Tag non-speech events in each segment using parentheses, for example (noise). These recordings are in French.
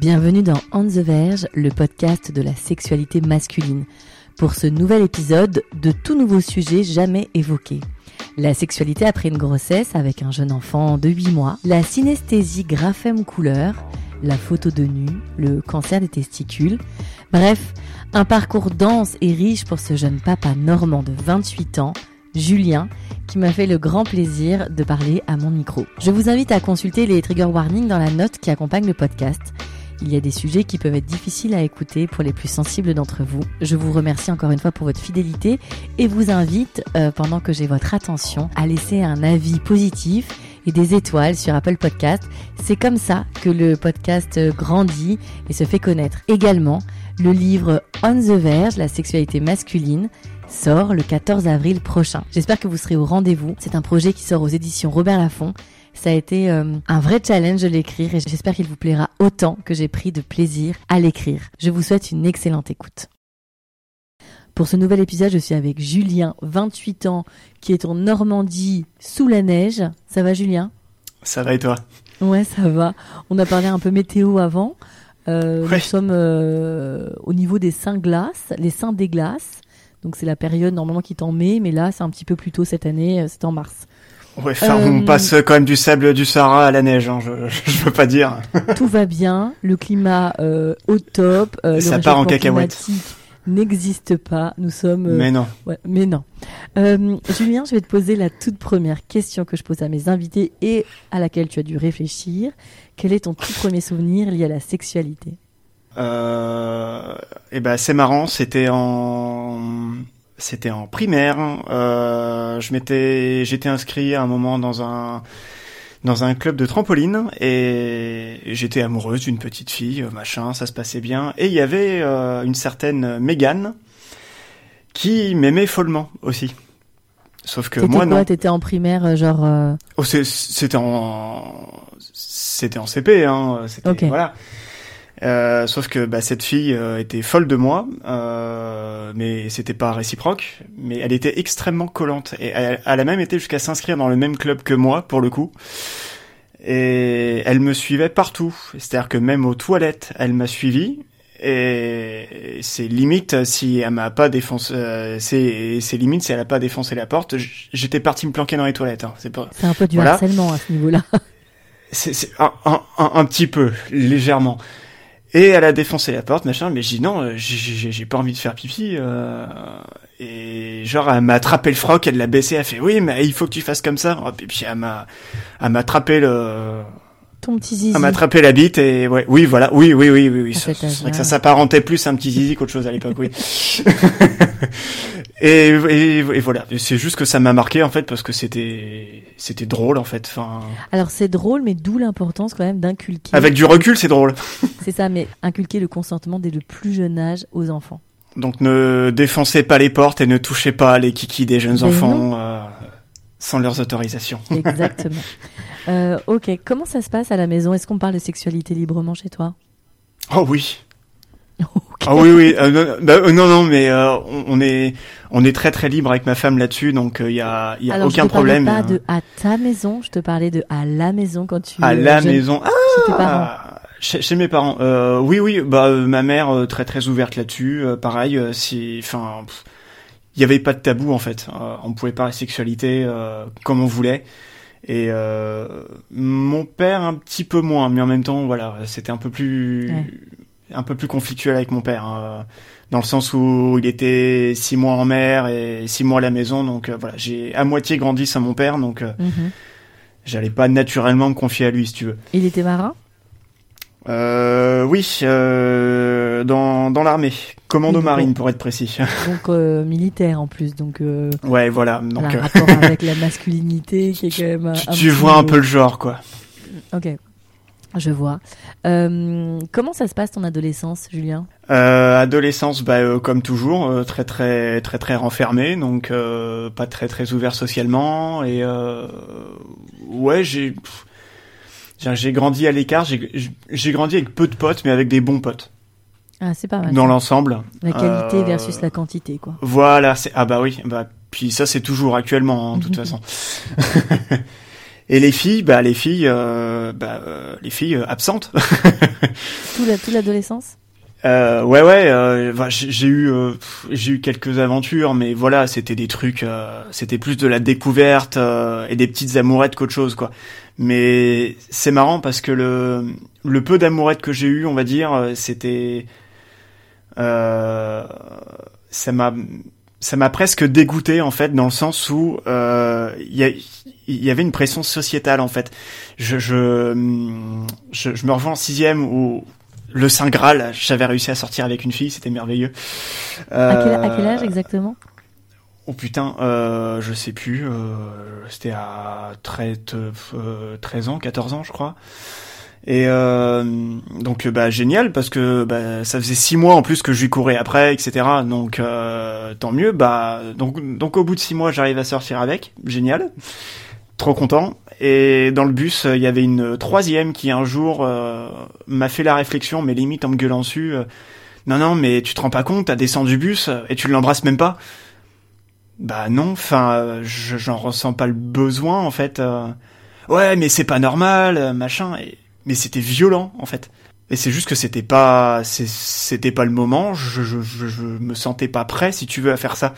Bienvenue dans On the Verge, le podcast de la sexualité masculine. Pour ce nouvel épisode de tout nouveau sujet jamais évoqué. La sexualité après une grossesse avec un jeune enfant de 8 mois, la synesthésie graphème couleur, la photo de nu, le cancer des testicules. Bref, un parcours dense et riche pour ce jeune papa normand de 28 ans, Julien, qui m'a fait le grand plaisir de parler à mon micro. Je vous invite à consulter les trigger warnings dans la note qui accompagne le podcast. Il y a des sujets qui peuvent être difficiles à écouter pour les plus sensibles d'entre vous. Je vous remercie encore une fois pour votre fidélité et vous invite, euh, pendant que j'ai votre attention, à laisser un avis positif et des étoiles sur Apple Podcast. C'est comme ça que le podcast grandit et se fait connaître. Également, le livre On the Verge, la sexualité masculine, sort le 14 avril prochain. J'espère que vous serez au rendez-vous. C'est un projet qui sort aux éditions Robert Laffont. Ça a été euh, un vrai challenge de l'écrire et j'espère qu'il vous plaira autant que j'ai pris de plaisir à l'écrire. Je vous souhaite une excellente écoute. Pour ce nouvel épisode, je suis avec Julien, 28 ans, qui est en Normandie sous la neige. Ça va Julien? Ça va et toi? Ouais, ça va. On a parlé un peu météo avant. Euh, Nous sommes euh, au niveau des saints glaces, les saints des glaces. Donc c'est la période normalement qui est en mai, mais là c'est un petit peu plus tôt cette année, c'est en mars. Ouais, on passe quand même du sable du Sahara à la neige, hein, je, (laughs) je veux pas dire. Tout va bien, le climat euh, au top, euh, ça part en cacahuète. N'existe pas, nous sommes. Euh, mais non. Ouais, mais non. Euh, Julien, je vais te poser la toute première question que je pose à mes invités et à laquelle tu as dû réfléchir. Quel est ton tout premier souvenir lié à la sexualité? Euh, Eh ben, c'est marrant. C'était en c'était en primaire. Euh, je m'étais, j'étais inscrit à un moment dans un dans un club de trampoline et j'étais amoureuse d'une petite fille, machin, ça se passait bien. Et il y avait euh, une certaine Megan qui m'aimait follement aussi. Sauf que moi quoi, non. T'étais en primaire, euh, genre. Euh... Oh, c'était en, c'était en CP, hein. C'était voilà. Euh, sauf que bah, cette fille euh, était folle de moi, euh, mais c'était pas réciproque. Mais elle était extrêmement collante et elle, elle a même été jusqu'à s'inscrire dans le même club que moi pour le coup. Et elle me suivait partout. C'est-à-dire que même aux toilettes, elle m'a suivi. Et c'est limite si elle m'a pas défoncé, euh, c'est c'est limite si elle a pas défoncé la porte. J'étais parti me planquer dans les toilettes. Hein. C'est pas. Un peu du voilà. harcèlement à ce niveau-là. C'est un, un, un, un petit peu légèrement. Et elle a défoncé la porte, machin, mais j'ai dit non, j'ai pas envie de faire pipi. Euh, et genre, elle m'a attrapé le froc, elle l'a baissé, elle a fait oui, mais il faut que tu fasses comme ça. Et puis elle m'a, elle m'a attrapé le, ton petit zizi. Elle m'a attrapé la bite et ouais, oui, voilà, oui, oui, oui, oui, oui. C'est vrai que ça s'apparentait plus à un petit zizi qu'autre chose à l'époque, oui. (laughs) et, et, et, voilà, c'est juste que ça m'a marqué en fait parce que c'était, c'était drôle en fait. Enfin. Alors c'est drôle, mais d'où l'importance quand même d'inculquer. Avec du recul, c'est drôle. (laughs) c'est ça, mais inculquer le consentement dès le plus jeune âge aux enfants. Donc ne défoncez pas les portes et ne touchez pas les kikis des jeunes enfants. Euh, sans leurs autorisations. (laughs) Exactement. euh, ok, comment ça se passe à la maison? Est-ce qu'on parle de sexualité librement chez toi? Oh oui. Ah oui oui euh, non, bah, euh, non, non mais euh, on, est on est très très libre avec ma femme là-dessus donc il euh, y a y a Alors, aucun je te problème. Pas de à ta maison, je te parlais de à la maison quand tu à la jeune... maison ah chez tes parents. Chez, chez mes parents oui oui bah ma mère très très ouverte là-dessus pareil si enfin il y avait pas de tabou en fait. Euh, on pouvait parler sexualité euh, comme on voulait. Et euh, mon père un petit peu moins, mais en même temps, voilà, c'était un peu plus, ouais. Un peu plus conflictuel avec mon père, hein, dans le sens où il était six mois en mer et six mois à la maison, donc euh, voilà, j'ai à moitié grandi sans mon père, donc mm -hmm. j'allais pas naturellement me confier à lui, si tu veux. Il était marin? Euh, oui, euh, dans, dans l'armée, commando oui, marine pour être précis. (laughs) Donc euh, militaire en plus, donc. Euh, ouais, voilà. Donc rapport (laughs) avec la masculinité qui est quand même. Tu, tu vois un peu le genre, quoi. Ok. Je vois. Euh, comment ça se passe ton adolescence, Julien? Euh, Adolescence, bah, euh, comme toujours, très très très très renfermé, donc pas très très ouvert socialement et ouais j'ai j'ai grandi à l'écart, j'ai grandi avec peu de potes, mais avec des bons potes. Ah, c'est pas mal. Dans l'ensemble. La qualité versus la quantité, quoi. Voilà, ah bah oui, bah puis ça c'est toujours actuellement, hein, de toute (laughs) façon. (laughs) Et les filles, bah les filles, euh, bah, euh, les filles euh, absentes. (laughs) tout l'adolescence? Euh, ouais ouais, euh, bah, j'ai eu j'ai eu quelques aventures, mais voilà, c'était des trucs, c'était plus de la découverte et des petites amourettes qu'autre chose quoi. Mais c'est marrant parce que le le peu d'amourettes que j'ai eu, on va dire, c'était ça m'a ça m'a presque dégoûté en fait dans le sens où euh, il y, avait une pression sociétale en fait. Je je, je, me revois en sixième où le Saint Graal, j'avais réussi à sortir avec une fille, c'était merveilleux. à, quel, âge exactement? Oh putain, euh, je sais plus, euh, c'était à 13, 13 ans, 14 ans je crois. Et euh, donc bah génial parce que bah, ça faisait six mois en plus que je lui courais après, etc. Donc euh, tant mieux. Bah donc donc au bout de six mois j'arrive à sortir avec, génial, trop content. Et dans le bus il y avait une troisième qui un jour euh, m'a fait la réflexion, mais limite en me gueulant dessus. Euh, non non mais tu te rends pas compte, t'as descendu du bus et tu l'embrasses même pas. Bah non, enfin j'en ressens pas le besoin en fait. ouais mais c'est pas normal, machin. Mais c'était violent en fait. Et c'est juste que c'était pas, c'était pas le moment. Je, je, je, me sentais pas prêt, si tu veux, à faire ça.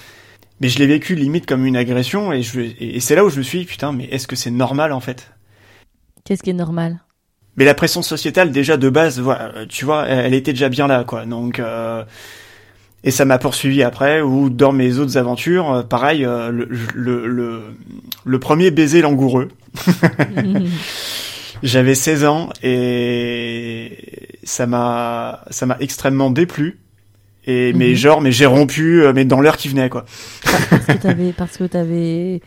Mais je l'ai vécu limite comme une agression, et, je, et c'est là où je me suis dit putain, mais est-ce que c'est normal en fait? Qu'est-ce qui est normal? Mais la pression sociétale déjà de base, voilà, tu vois, elle était déjà bien là, quoi. Donc euh, et ça m'a poursuivi après, ou dans mes autres aventures, euh, pareil, euh, le, le, le, le, premier baiser langoureux. (laughs) (laughs) J'avais 16 ans et ça m'a ça m'a extrêmement déplu. Et mais mhm. genre mais j'ai rompu euh, mais dans l'heure qui venait quoi. Parce que t'avais parce que t'avais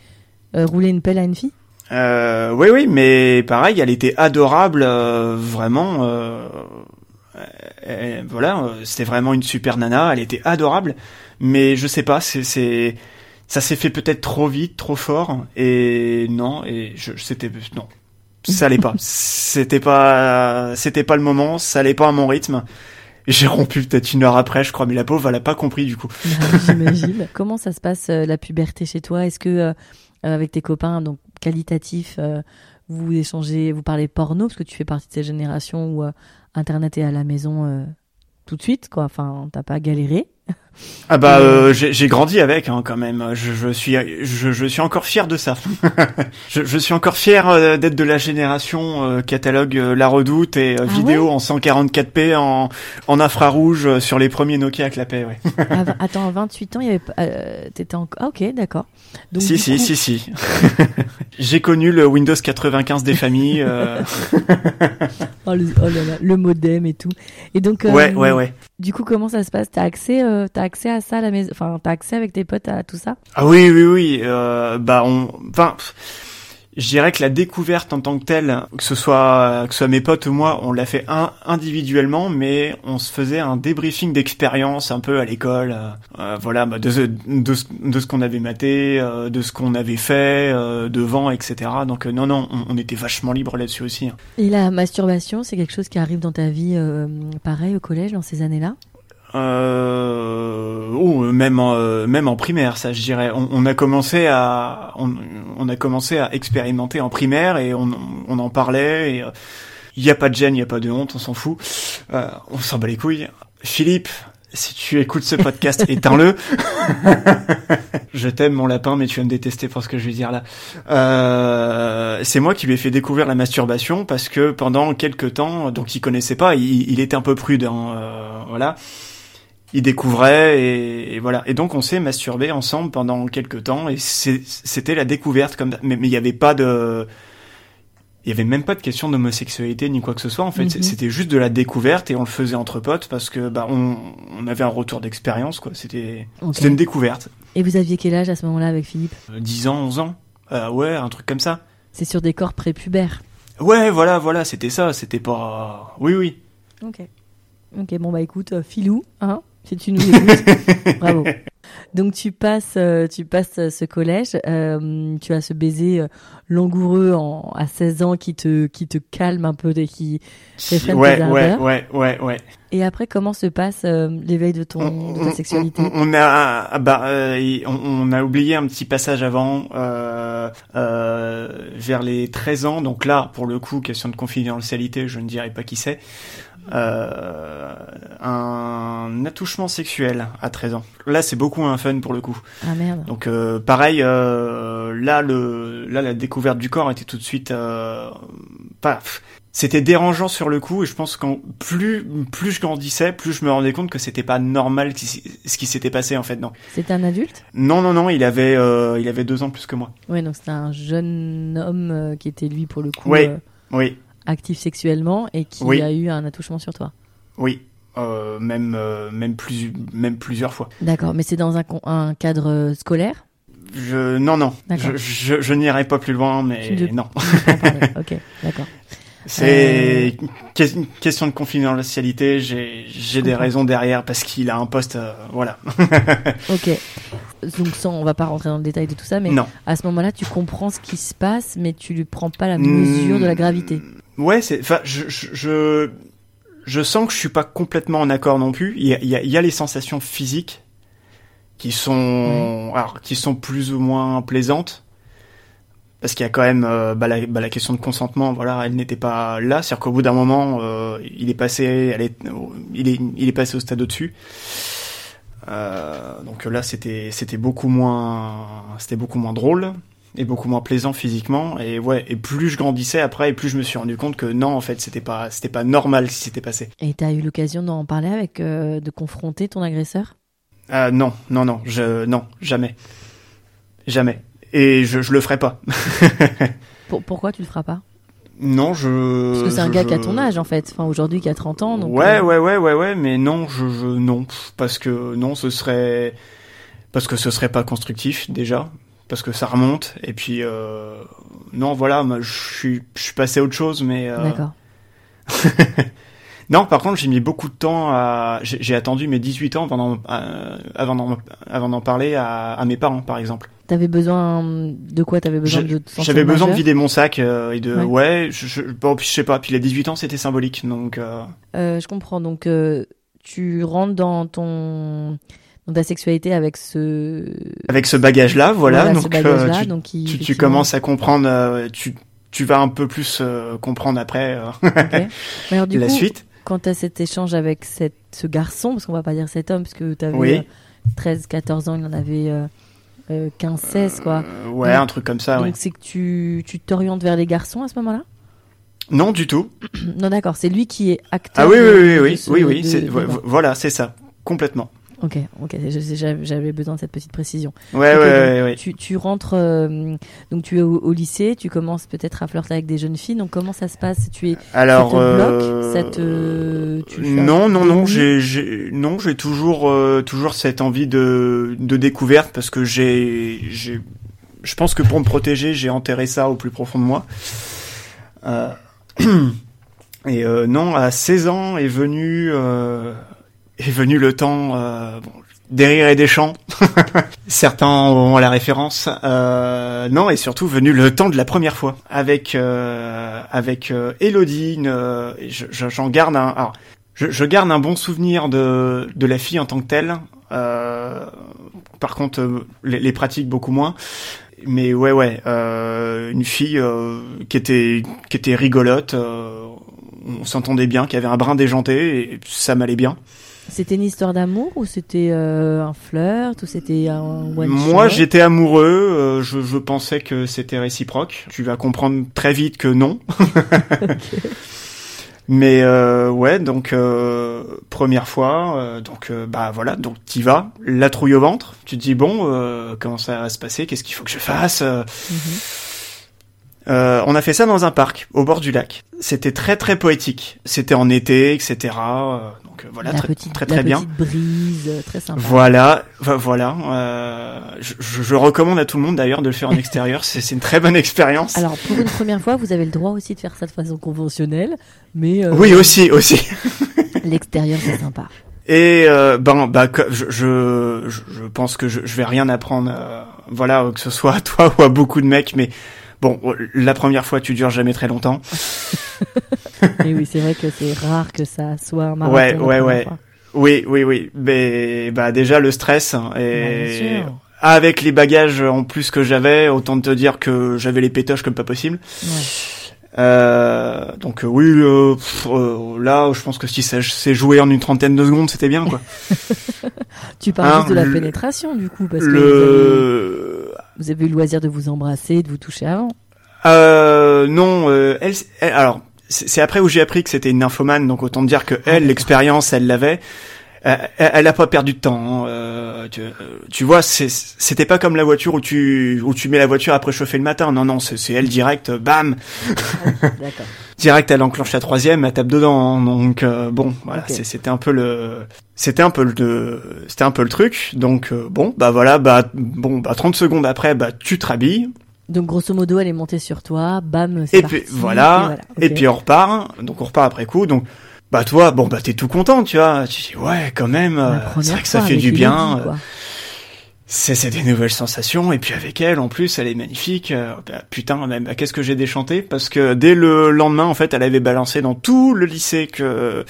euh, roulé une pelle à une fille? Euh, oui oui mais pareil elle était adorable euh, vraiment. Euh, voilà c'était vraiment une super nana elle était adorable mais je sais pas c'est c'est ça s'est fait peut-être trop vite trop fort et non et je c'était non ça allait pas. C'était pas, c'était pas le moment, ça allait pas à mon rythme. J'ai rompu peut-être une heure après, je crois, mais la pauvre, elle a pas compris du coup. (laughs) J'imagine. Comment ça se passe euh, la puberté chez toi? Est-ce que euh, avec tes copains, donc qualitatifs, euh, vous échangez, vous parlez porno? Parce que tu fais partie de cette génération où Internet est à la maison tout de suite, quoi. Enfin, t'as pas galéré? Ah bah euh, j'ai grandi avec hein, quand même. Je, je suis je, je, suis encore fier de ça. (laughs) je, je, suis encore fier euh, d'être de la génération euh, catalogue La Redoute et ah vidéo en 144p en, en infrarouge sur les premiers Nokia à clapet. Ouais. ah, attends, 28 ans, il y avait t'étais encore ah, OK, d'accord. Si si, si (laughs) si j'ai connu le Windows 95 des familles. (laughs) oh, le, oh là là, le modem et tout. Et donc Ouais, ouais ouais. Du coup, comment ça se passe? T'as accès, euh, t'as accès à ça à la maison Enfin, t'as accès avec tes potes à tout ça? Ah oui, oui, oui. Euh, bah, on, enfin, je dirais que la découverte en tant que telle, que ce soit que ce soit mes potes ou moi, on l'a fait un, individuellement, mais on se faisait un débriefing d'expérience un peu à l'école, euh, euh voilà, bah, de, de, de, ce qu'on avait maté, euh, de ce qu'on avait fait euh, devant, etc. Donc non, non, on, on, était vachement libre là-dessus aussi. Hein. Et la masturbation, c'est quelque chose qui arrive dans ta vie, pareil au collège, dans ces années-là? Euh, ou même en, euh, même en primaire, ça je dirais. On, on a commencé à on, on, a commencé à expérimenter en primaire et on, on en parlait. Et il euh, n'y a pas de gêne, il y a pas de honte, on s'en fout. Euh, on s'en bat les couilles. Philippe, si tu écoutes ce podcast, (laughs) éteins-le. (laughs) je t'aime mon lapin, mais tu vas me détester pour ce que je vais dire là. Euh, c'est moi qui lui ai fait découvrir la masturbation parce que pendant quelques temps, donc il connaissait pas, il, il était un peu prudent, euh, voilà il découvrait et, voilà. Et donc on s'est masturbé ensemble pendant quelques temps et c'était la découverte comme mais il n'y avait pas de il y avait même pas de question d'homosexualité ni quoi que ce soit en fait mhm. c'était juste de la découverte et on le faisait entre potes parce que bah on, on avait un retour d'expérience quoi c'était c'était une découverte et vous aviez quel âge à ce moment-là avec Philippe? 10 euh, ans 11 ans euh, ouais un truc comme ça c'est sur des corps prépubères Ouais, voilà, voilà, c'était ça, c'était pas. Oui, oui. Ok. Ok, bon bah écoute, filou, hein, si tu nous écoutes, (laughs) bravo. Donc tu passes, euh, tu passes ce collège, euh, tu as ce baiser euh, langoureux en, à 16 ans qui te, qui te calme un peu et qui réfrène ouais, tes ouais, ouais, ouais, ouais. Et après, comment se passe l'éveil de ton de ta sexualité on, a, ah bah, on, a oublié un petit passage avant, vers les 13 ans. Donc là, pour le coup, question de confidentialité, je ne dirais pas qui c'est euh, un attouchement sexuel à 13 ans. Là, c'est beaucoup un fun pour le coup. Ah merde. Donc euh, pareil, euh, là le là la découverte du corps était tout de suite euh, pas c'était dérangeant sur le coup et je pense que plus plus je grandissais, plus je me rendais compte que c'était pas normal ce qui s'était passé en fait non. C'était un adulte? Non non non, il avait euh, il avait deux ans plus que moi. Oui donc c'était un jeune homme euh, qui était lui pour le coup. Oui oui actif sexuellement et qui a eu un attouchement sur toi. Oui, euh, même, euh, même, plus, même plusieurs fois. D'accord, mais c'est dans un, un cadre euh, scolaire? Je, Non, non, je, je, je n'irai pas plus loin, mais non. (laughs) ok, d'accord. C'est euh... question de confidentialité. J'ai j'ai des raisons derrière parce qu'il a un poste, euh, voilà. (laughs) ok. Donc sans, on va pas rentrer dans le détail de tout ça, mais non. à ce moment-là, tu comprends ce qui se passe, mais tu lui prends pas la mesure de la gravité. Ouais, c'est, enfin, je, je, je, sens que je suis pas complètement en accord non plus. Il y a, il y a, les sensations physiques qui sont, alors, qui sont plus ou moins plaisantes. Parce qu'il y a quand même euh, bah, la, bah, la, question de consentement, voilà, elle n'était pas là. C'est-à-dire qu'au bout d'un moment, euh, il est passé, elle est, il est, il est passé au stade au-dessus. Euh, donc là, c'était, c'était beaucoup moins, c'était beaucoup moins drôle et beaucoup moins plaisant physiquement. Et ouais et plus je grandissais après et plus je me suis rendu compte que non en fait c'était pas c'était pas normal ce qui s'était passé. Et t'as eu l'occasion d'en parler avec euh, de confronter ton agresseur? Euh, non non non je non jamais. Jamais. Et je je le ferai pas. (laughs) Pourquoi tu le feras pas? Non, je. Parce que c'est un gars qui a ton âge en fait, enfin aujourd'hui qui a 30 ans. Donc ouais, euh, ouais, ouais, ouais, ouais, mais non, je, je, non, parce que non, ce serait, parce que ce serait pas constructif déjà, parce que ça remonte. Et puis euh, non voilà je suis je suis passé à autre chose mais euh... d'accord. (laughs) Non par contre j'ai mis beaucoup de temps à j'ai attendu mes 18 ans avant euh, avant d'en parler à, à, mes parents par exemple. T'avais besoin de quoi? T'avais besoin de j'avais besoin de vider mon sac euh, et de ouais, je, je, bon, je sais pas puis les 18 ans c'était symbolique donc je comprends. Donc tu rentres dans ton dans ta sexualité avec ce avec ce bagage là voilà, donc, euh, tu, donc tu, commences à comprendre euh, tu tu vas un peu plus euh, comprendre après alors, du (laughs) la coup, suite. quand tu as cet échange avec cette, ce garçon parce qu'on va pas dire cet homme parce que tu avais 13 14 ans il en avait 15 16 quoi. Ouais un truc comme ça donc c'est que tu tu t'orientes vers les garçons à ce moment-là? Non du tout. Non d'accord c'est lui qui est acteur ah oui oui oui oui oui, oui, voilà c'est ça complètement Ok, ok, j'avais besoin de cette petite précision. Ouais, ouais, ouais, Tu, tu rentres, euh, donc tu es au, lycée, tu commences peut-être à flirter avec des jeunes filles. Donc comment ça se passe? Tu es alors ça te bloque, ça te, tu non, non, non, j'ai, non, j'ai toujours, euh, toujours cette envie de, de découverte parce que j'ai, j'ai, je pense que pour me protéger, j'ai enterré ça au plus profond de moi. Euh... (clears throat) Et euh, non, à 16 ans est venu euh, est venu le temps euh, bon, des rires et des chants. (laughs) Certains ont la référence. Euh, non, et surtout venu le temps de la première fois avec euh, avec euh, Elodie. J'en garde un. Je, garde un bon souvenir de de la fille en tant que telle. Euh, par contre, euh, les, les, pratiques beaucoup moins. Mais ouais, ouais, une fille qui était qui était rigolote. on s'entendait bien, qui avait un brin déjanté et ça m'allait bien. C'était une histoire d'amour ou c'était euh, un flirt ou c'était un one Moi, j'étais amoureux. Euh, je, je, pensais que c'était réciproque. Tu vas comprendre très vite que non. (laughs) Mais euh, ouais, donc première fois, donc bah voilà, donc t'y vas, la trouille au ventre. Tu te dis bon, comment ça va se passer? Qu'est-ce qu'il faut que je fasse? Mhm. Euh, on a fait ça dans un parc, au bord du lac. C'était très très poétique. C'était en été, etc. Euh, donc euh, voilà, très, petite, très très bien. Petite brise, très sympa. Voilà, voilà. Euh, je, je, recommande à tout le monde d'ailleurs de le faire en (laughs) extérieur. C'est une très bonne expérience. Alors pour une première fois, vous avez le droit aussi de faire ça de façon conventionnelle, mais oui aussi aussi. (laughs) L'extérieur c'est sympa. Et euh, ben bah je, je, je pense que je, je vais rien apprendre voilà que ce soit à toi (laughs) ou à beaucoup de mecs mais Bon, la première fois, tu dures jamais très longtemps. Et oui, c'est vrai que c'est rare que ça soit un marathon. Ouais, ouais, ouais. Oui, oui, oui. Mais bah déjà le stress hein, et avec les bagages en plus que j'avais, autant te dire que j'avais les pétoches comme pas possible. Ouais. Euh, donc euh, oui, euh, euh, là, je pense que si ça s'est joué en une trentaine de secondes, c'était bien, quoi. (laughs) tu parles hein, juste de la pénétration, du coup, parce que vous avez, eu le loisir de vous embrasser, de vous toucher avant. Euh, non, elle, alors c'est après où j'ai appris que c'était une nymphomane, donc autant dire que elle, l'expérience, elle l'avait. Euh, elle a pas perdu de temps. Hein. Euh, tu, tu, vois, c'était pas comme la voiture où tu où tu mets la voiture après chauffer le matin. Non, non, c'est elle direct, bam. (laughs) direct, elle enclenche la troisième, elle tape dedans. Hein. Donc euh, bon, voilà, c'était un peu le, c'était un peu le, c'était un peu le truc. Donc bon, bah voilà, bah bon, bah 30 secondes après, bah tu te rhabilles. Donc grosso modo, elle est montée sur toi, bam. Et puis voilà, et, puis on repart. Donc on repart après coup. Donc bah toi, bon bah t'es tout content, tu vois. Tu dis ouais, quand même, euh, c'est vrai que ça fait du bien. Euh, c'est des nouvelles sensations et puis avec elle en plus elle est magnifique euh, bah, putain même bah, qu'est-ce que j'ai déchanté? Parce que dès le lendemain en fait elle avait balancé dans tout le lycée que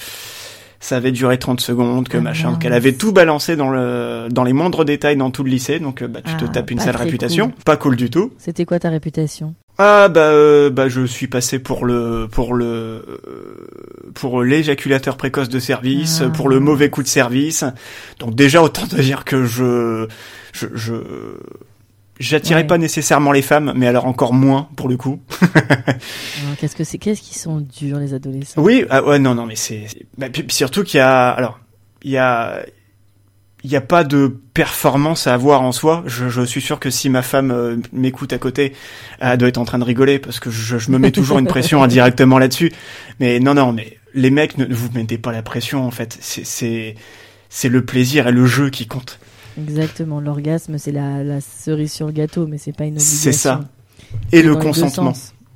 ça avait duré 30 secondes que ah machin qu'elle avait tout balancé dans le dans les moindres détails dans tout le lycée donc bah tu te ah, tapes une sale réputation. pas cool du tout. C'était quoi ta réputation? Ah bah euh, bah je suis passé pour le pour le euh, pour l'éjaculateur précoce de service, ah. pour le mauvais coup de service. Donc déjà autant te dire que je je, je j'attirais pas nécessairement les femmes, mais alors encore moins pour le coup. qu'est-ce que c'est qu'est-ce qu'ils sont durs les adolescents? Oui, ah ouais non non mais c'est bah, surtout qu'il y a alors il y a il n'y a pas de performance à avoir en soi. Je, je suis sûr que si ma femme euh, m'écoute à côté, elle doit être en train de rigoler parce que je, je me mets toujours une pression indirectement là-dessus. Mais non, non, mais les mecs, ne vous mettez pas la pression en fait. C'est c'est le plaisir et le jeu qui compte. Exactement. L'orgasme, c'est la, la, cerise sur le gâteau, mais c'est pas une obligation. C'est ça. Et le consentement.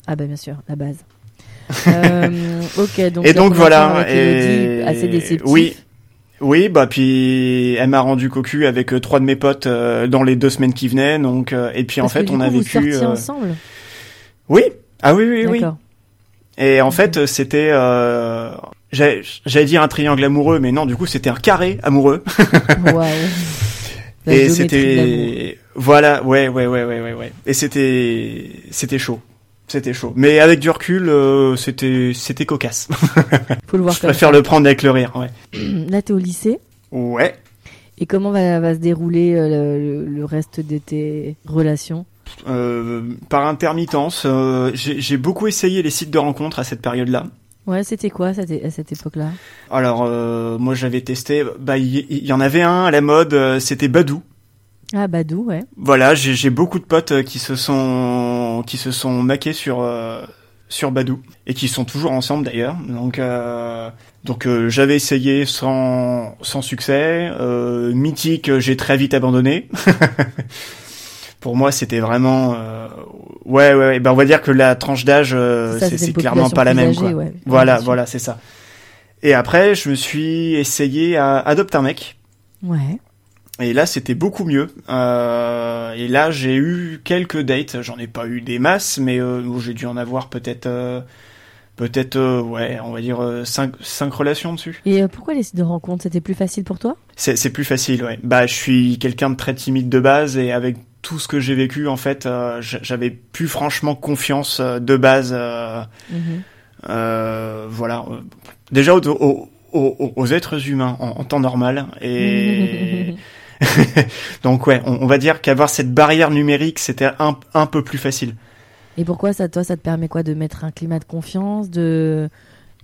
Ah bah bien sûr, la base. (laughs) euh, ok, donc et donc voilà. Et... Assez déceptif. Oui, oui, bah puis elle m'a rendu cocu avec euh, trois de mes potes euh, dans les deux semaines qui venaient, donc et puis en fait on a vécu. Vous ensemble? Oui, ah oui oui oui. Et en fait c'était, j'allais dire un triangle amoureux, mais non du coup c'était un carré amoureux. ouais. (laughs) et c'était, voilà, ouais ouais ouais ouais ouais ouais. Et c'était, c'était chaud. C'était chaud. Mais avec du recul, euh, c'était c'était cocasse. (laughs) Faut le voir. Je préfère le prendre avec le rire. Ouais. (clears throat) Là, t'es au lycée. Ouais. Et comment va, va se dérouler euh, le, reste de tes relations? Euh, Par intermittence. Euh, j'ai beaucoup essayé les sites de rencontres à cette période-là. Ouais, c'était quoi à cette époque-là? Alors, moi, j'avais testé. Bah, il y, en avait un à la mode. c'était Badou. Ah Badou, ouais. Voilà, j'ai beaucoup de potes euh, qui se sont qui se sont maqués sur euh, sur Badou et qui sont toujours ensemble d'ailleurs. Donc euh, donc euh, j'avais essayé sans sans succès. Mythique, j'ai très vite abandonné. (laughs) Pour moi, c'était vraiment ouais, ouais ouais. Ben on va dire que la tranche d'âge c'est clairement pas la même quoi. Voilà voilà c'est ça. Et après, je me suis essayé à adopter un mec. Ouais. Et là, c'était beaucoup mieux. Euh, et là, j'ai eu quelques dates. J'en ai pas eu des masses, mais euh, j'ai dû en avoir peut-être, euh, peut-être, euh, ouais, on va dire euh, cinq, cinq relations dessus. Et pourquoi les sites de rencontres? C'était plus facile pour toi? C'est plus facile, ouais. Bah, je suis quelqu'un de très timide de base, et avec tout ce que j'ai vécu, en fait, j'avais plus franchement confiance de base. Mhm. voilà. Déjà aux, aux, êtres humains en, en temps normal et (laughs) Donc ouais, on, va dire qu'avoir cette barrière numérique, c'était un, un peu plus facile. Et pourquoi ça, toi, ça te permet quoi de mettre un climat de confiance, de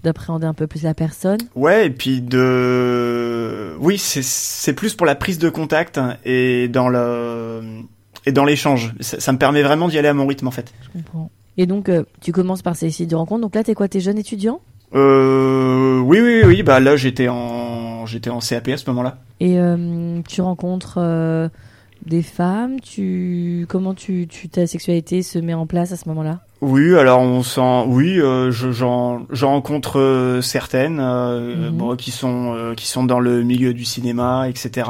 d'appréhender un peu plus la personne? Ouais, et puis de, oui, c'est plus pour la prise de contact et dans le et dans l'échange. Ça, me permet vraiment d'y aller à mon rythme en fait. Je comprends. Et donc, tu commences par ces sites de rencontres. Donc là, t'es quoi T'es jeune étudiant? Euh, Oui, oui, oui. Bah là, j'étais en, j'étais en CAP à ce moment-là. Et tu rencontres des femmes? Tu comment tu, tu ta sexualité se met en place à ce moment-là? Oui, alors on sent oui, euh, j'en rencontre euh, certaines euh, mhm. bon, qui sont euh, qui sont dans le milieu du cinéma, etc.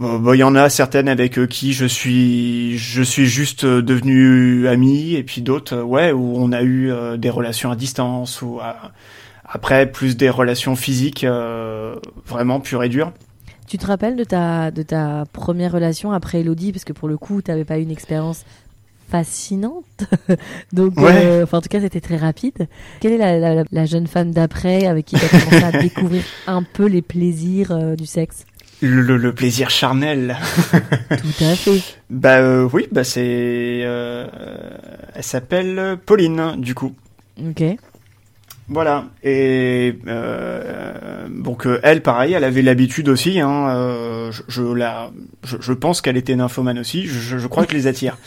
Bon, il y en a certaines avec qui je suis je suis juste devenu ami et puis d'autres ouais où on a eu des relations à distance ou après plus des relations physiques vraiment pures et dures. Tu te rappelles de ta, de ta première relation après Elodie? Parce que pour le coup, tu n'avais pas eu une expérience fascinante. (laughs) Donc, euh, enfin, en tout cas, c'était très rapide. Quelle est la, jeune femme d'après avec qui tu as commencé à (laughs) découvrir un peu les plaisirs euh, du sexe? Le, plaisir charnel. (laughs) Tout à fait. Bah euh, oui, bah c'est, elle s'appelle Pauline du coup. Ok. Voilà. Et euh, donc elle, pareil, elle avait l'habitude aussi. Hein, euh, je, la, je, pense qu'elle était nymphomane aussi. Je, je crois que les attire. (laughs)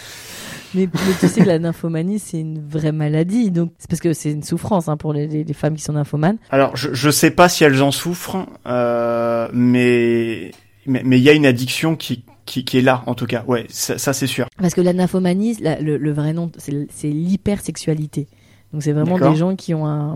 Mais, tu sais que la nymphomanie, c'est une vraie maladie. Donc, c'est parce que c'est une souffrance hein, pour les, les, femmes qui sont nymphomanes. Alors, je, je sais pas si elles en souffrent, euh, mais mais il y a une addiction qui, qui, qui, est là, en tout cas. Ouais, ça, ça c'est sûr. Parce que la nymphomanie, le, le vrai nom, c'est l'hypersexualité. Donc c'est vraiment des gens qui ont un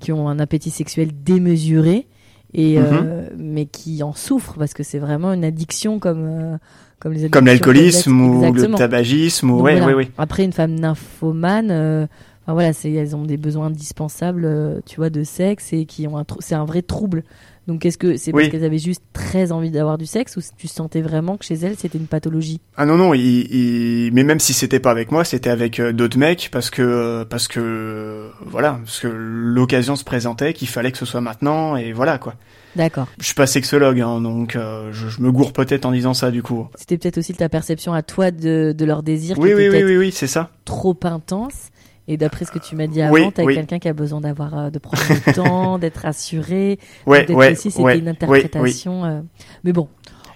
qui ont un appétit sexuel démesuré et mhm. euh, mais qui en souffrent parce que c'est vraiment une addiction comme euh, comme les comme l'alcoolisme ou le tabagisme ou ouais, ouais, Après une femme nymphomane euh, enfin, voilà, c'est elles ont des besoins indispensables tu vois de sexe et qui ont un c'est un vrai trouble. Donc est-ce que c'est parce qu'elles avaient juste très envie d'avoir du sexe ou tu sentais vraiment que chez elles c'était une pathologie? Ah non non, il, mais même si c'était pas avec moi, c'était avec euh, d'autres mecs parce que parce que voilà, parce que l'occasion se présentait qu'il fallait que ce soit maintenant et voilà quoi. D'accord. Je suis pas sexologue, hein, donc euh, je, me gourre peut-être en disant ça du coup. C'était peut-être aussi ta perception à toi de, de leur désir. Oui, oui, oui, oui, oui, c'est ça. Trop intense. Et d'après ce que tu m'as dit avant, tu as quelqu'un qui a besoin d'avoir euh, de prendre le (laughs) temps, d'être assuré. Ouais, ouais, aussi c'était une interprétation. Euh, mais bon,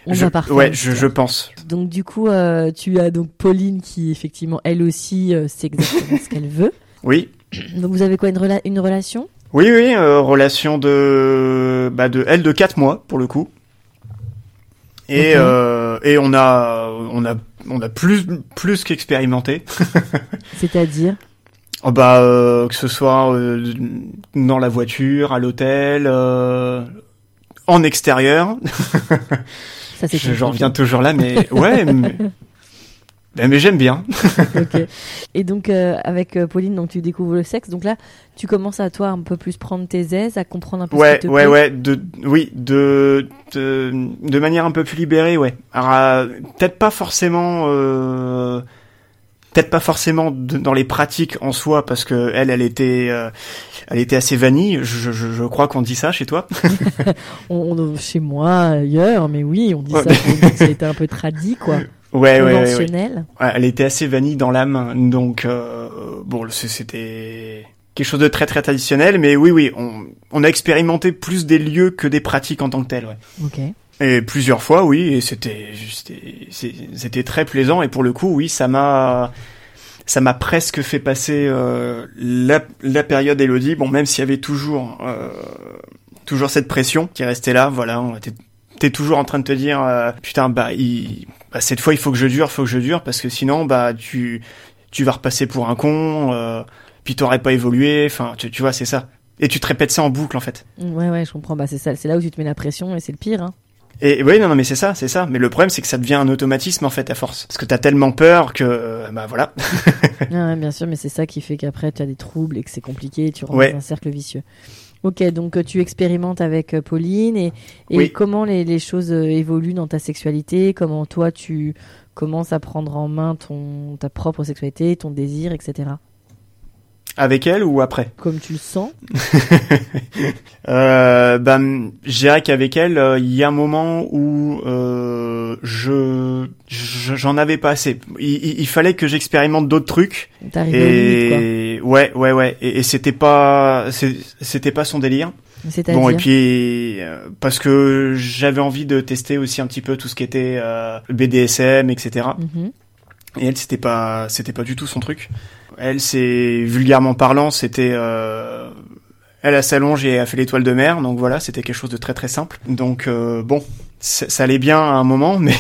on va partir. Ouais, je, je, pense. Donc du coup, euh, tu as donc Pauline qui effectivement elle aussi sait exactement ce qu'elle veut. Oui. Donc vous avez quoi une, une relation? Oui, oui, relation de bah de elle de 4 mois pour le coup. Et et on a on a on a plus plus qu'expérimenté. (laughs) C'est-à-dire? Oh bah euh, que ce soit euh, dans la voiture, à l'hôtel, euh, en extérieur. Ça c'est. (laughs) J'en reviens toujours là, mais (laughs) ouais. mais... Ben, mais j'aime bien. (laughs) ok. Et donc avec Pauline, donc tu découvres le sexe. Donc là, tu commences à toi un peu plus prendre tes aises, à comprendre un peu. Ouais, ce qui te ouais, ouais. De, oui, de, de, de manière un peu plus libérée, ouais. Alors peut-être pas forcément peut-être pas forcément dans les pratiques en soi parce que elle elle était euh, elle était assez vanille. Je, je, je crois qu'on dit ça chez toi. (laughs) On, chez moi ailleurs mais oui on dit ça ça a été un peu tradit quoi. (laughs) Ouais, ouais, ouais, elle était assez vanille dans l'âme donc euh, bon c'était quelque chose de très très traditionnel mais oui oui on, on a expérimenté plus des lieux que des pratiques en tant que telles ouais. Ok et plusieurs fois, oui, et c'était c'était très plaisant. Et pour le coup, oui, ça m'a ça m'a presque fait passer euh, la, la période Elodie. Bon, même s'il y avait toujours euh, toujours cette pression qui restait là, voilà, t'es toujours en train de te dire euh, putain bah, il, bah, cette fois il faut que je dure, faut que je dure parce que sinon bah tu tu vas repasser pour un con, euh, puis t'aurais pas évolué. Enfin, tu, tu vois, c'est ça. Et tu te répètes ça en boucle en fait. Ouais ouais, je comprends. Bah c'est ça, c'est là où tu te mets la pression et c'est le pire. Hein. Et oui, non, non, mais c'est ça, c'est ça. Mais le problème, c'est que ça devient un automatisme en fait à force, parce que t'as tellement peur que, euh, bah voilà. (laughs) ouais, bien sûr, mais c'est ça qui fait qu'après tu as des troubles et que c'est compliqué, et tu rentres dans un cercle vicieux. Ok, donc euh, tu expérimentes avec euh, Pauline et, et comment les, les, choses évoluent dans ta sexualité, comment toi tu commences à prendre en main ton ta propre sexualité, ton désir, etc. Avec elle ou après? Comme tu le sens. (laughs) euh, ben, je dirais qu'avec elle, euh, il y a un moment où euh, je j'en avais pas assez. Il, fallait que j'expérimente d'autres trucs. Et ouais, ouais, ouais. Et, c'était pas c'était pas son délire. Bon et puis euh, parce que j'avais envie de tester aussi un petit peu tout ce qui était BDSM, etc. Et elle, c'était pas, c'était pas du tout son truc. Elle, c'est vulgairement parlant, c'était euh, elle a s'allonge et a fait l'étoile de mer, donc voilà, c'était quelque chose de très très simple. Donc euh, bon, ça allait bien à un moment, (laughs) mais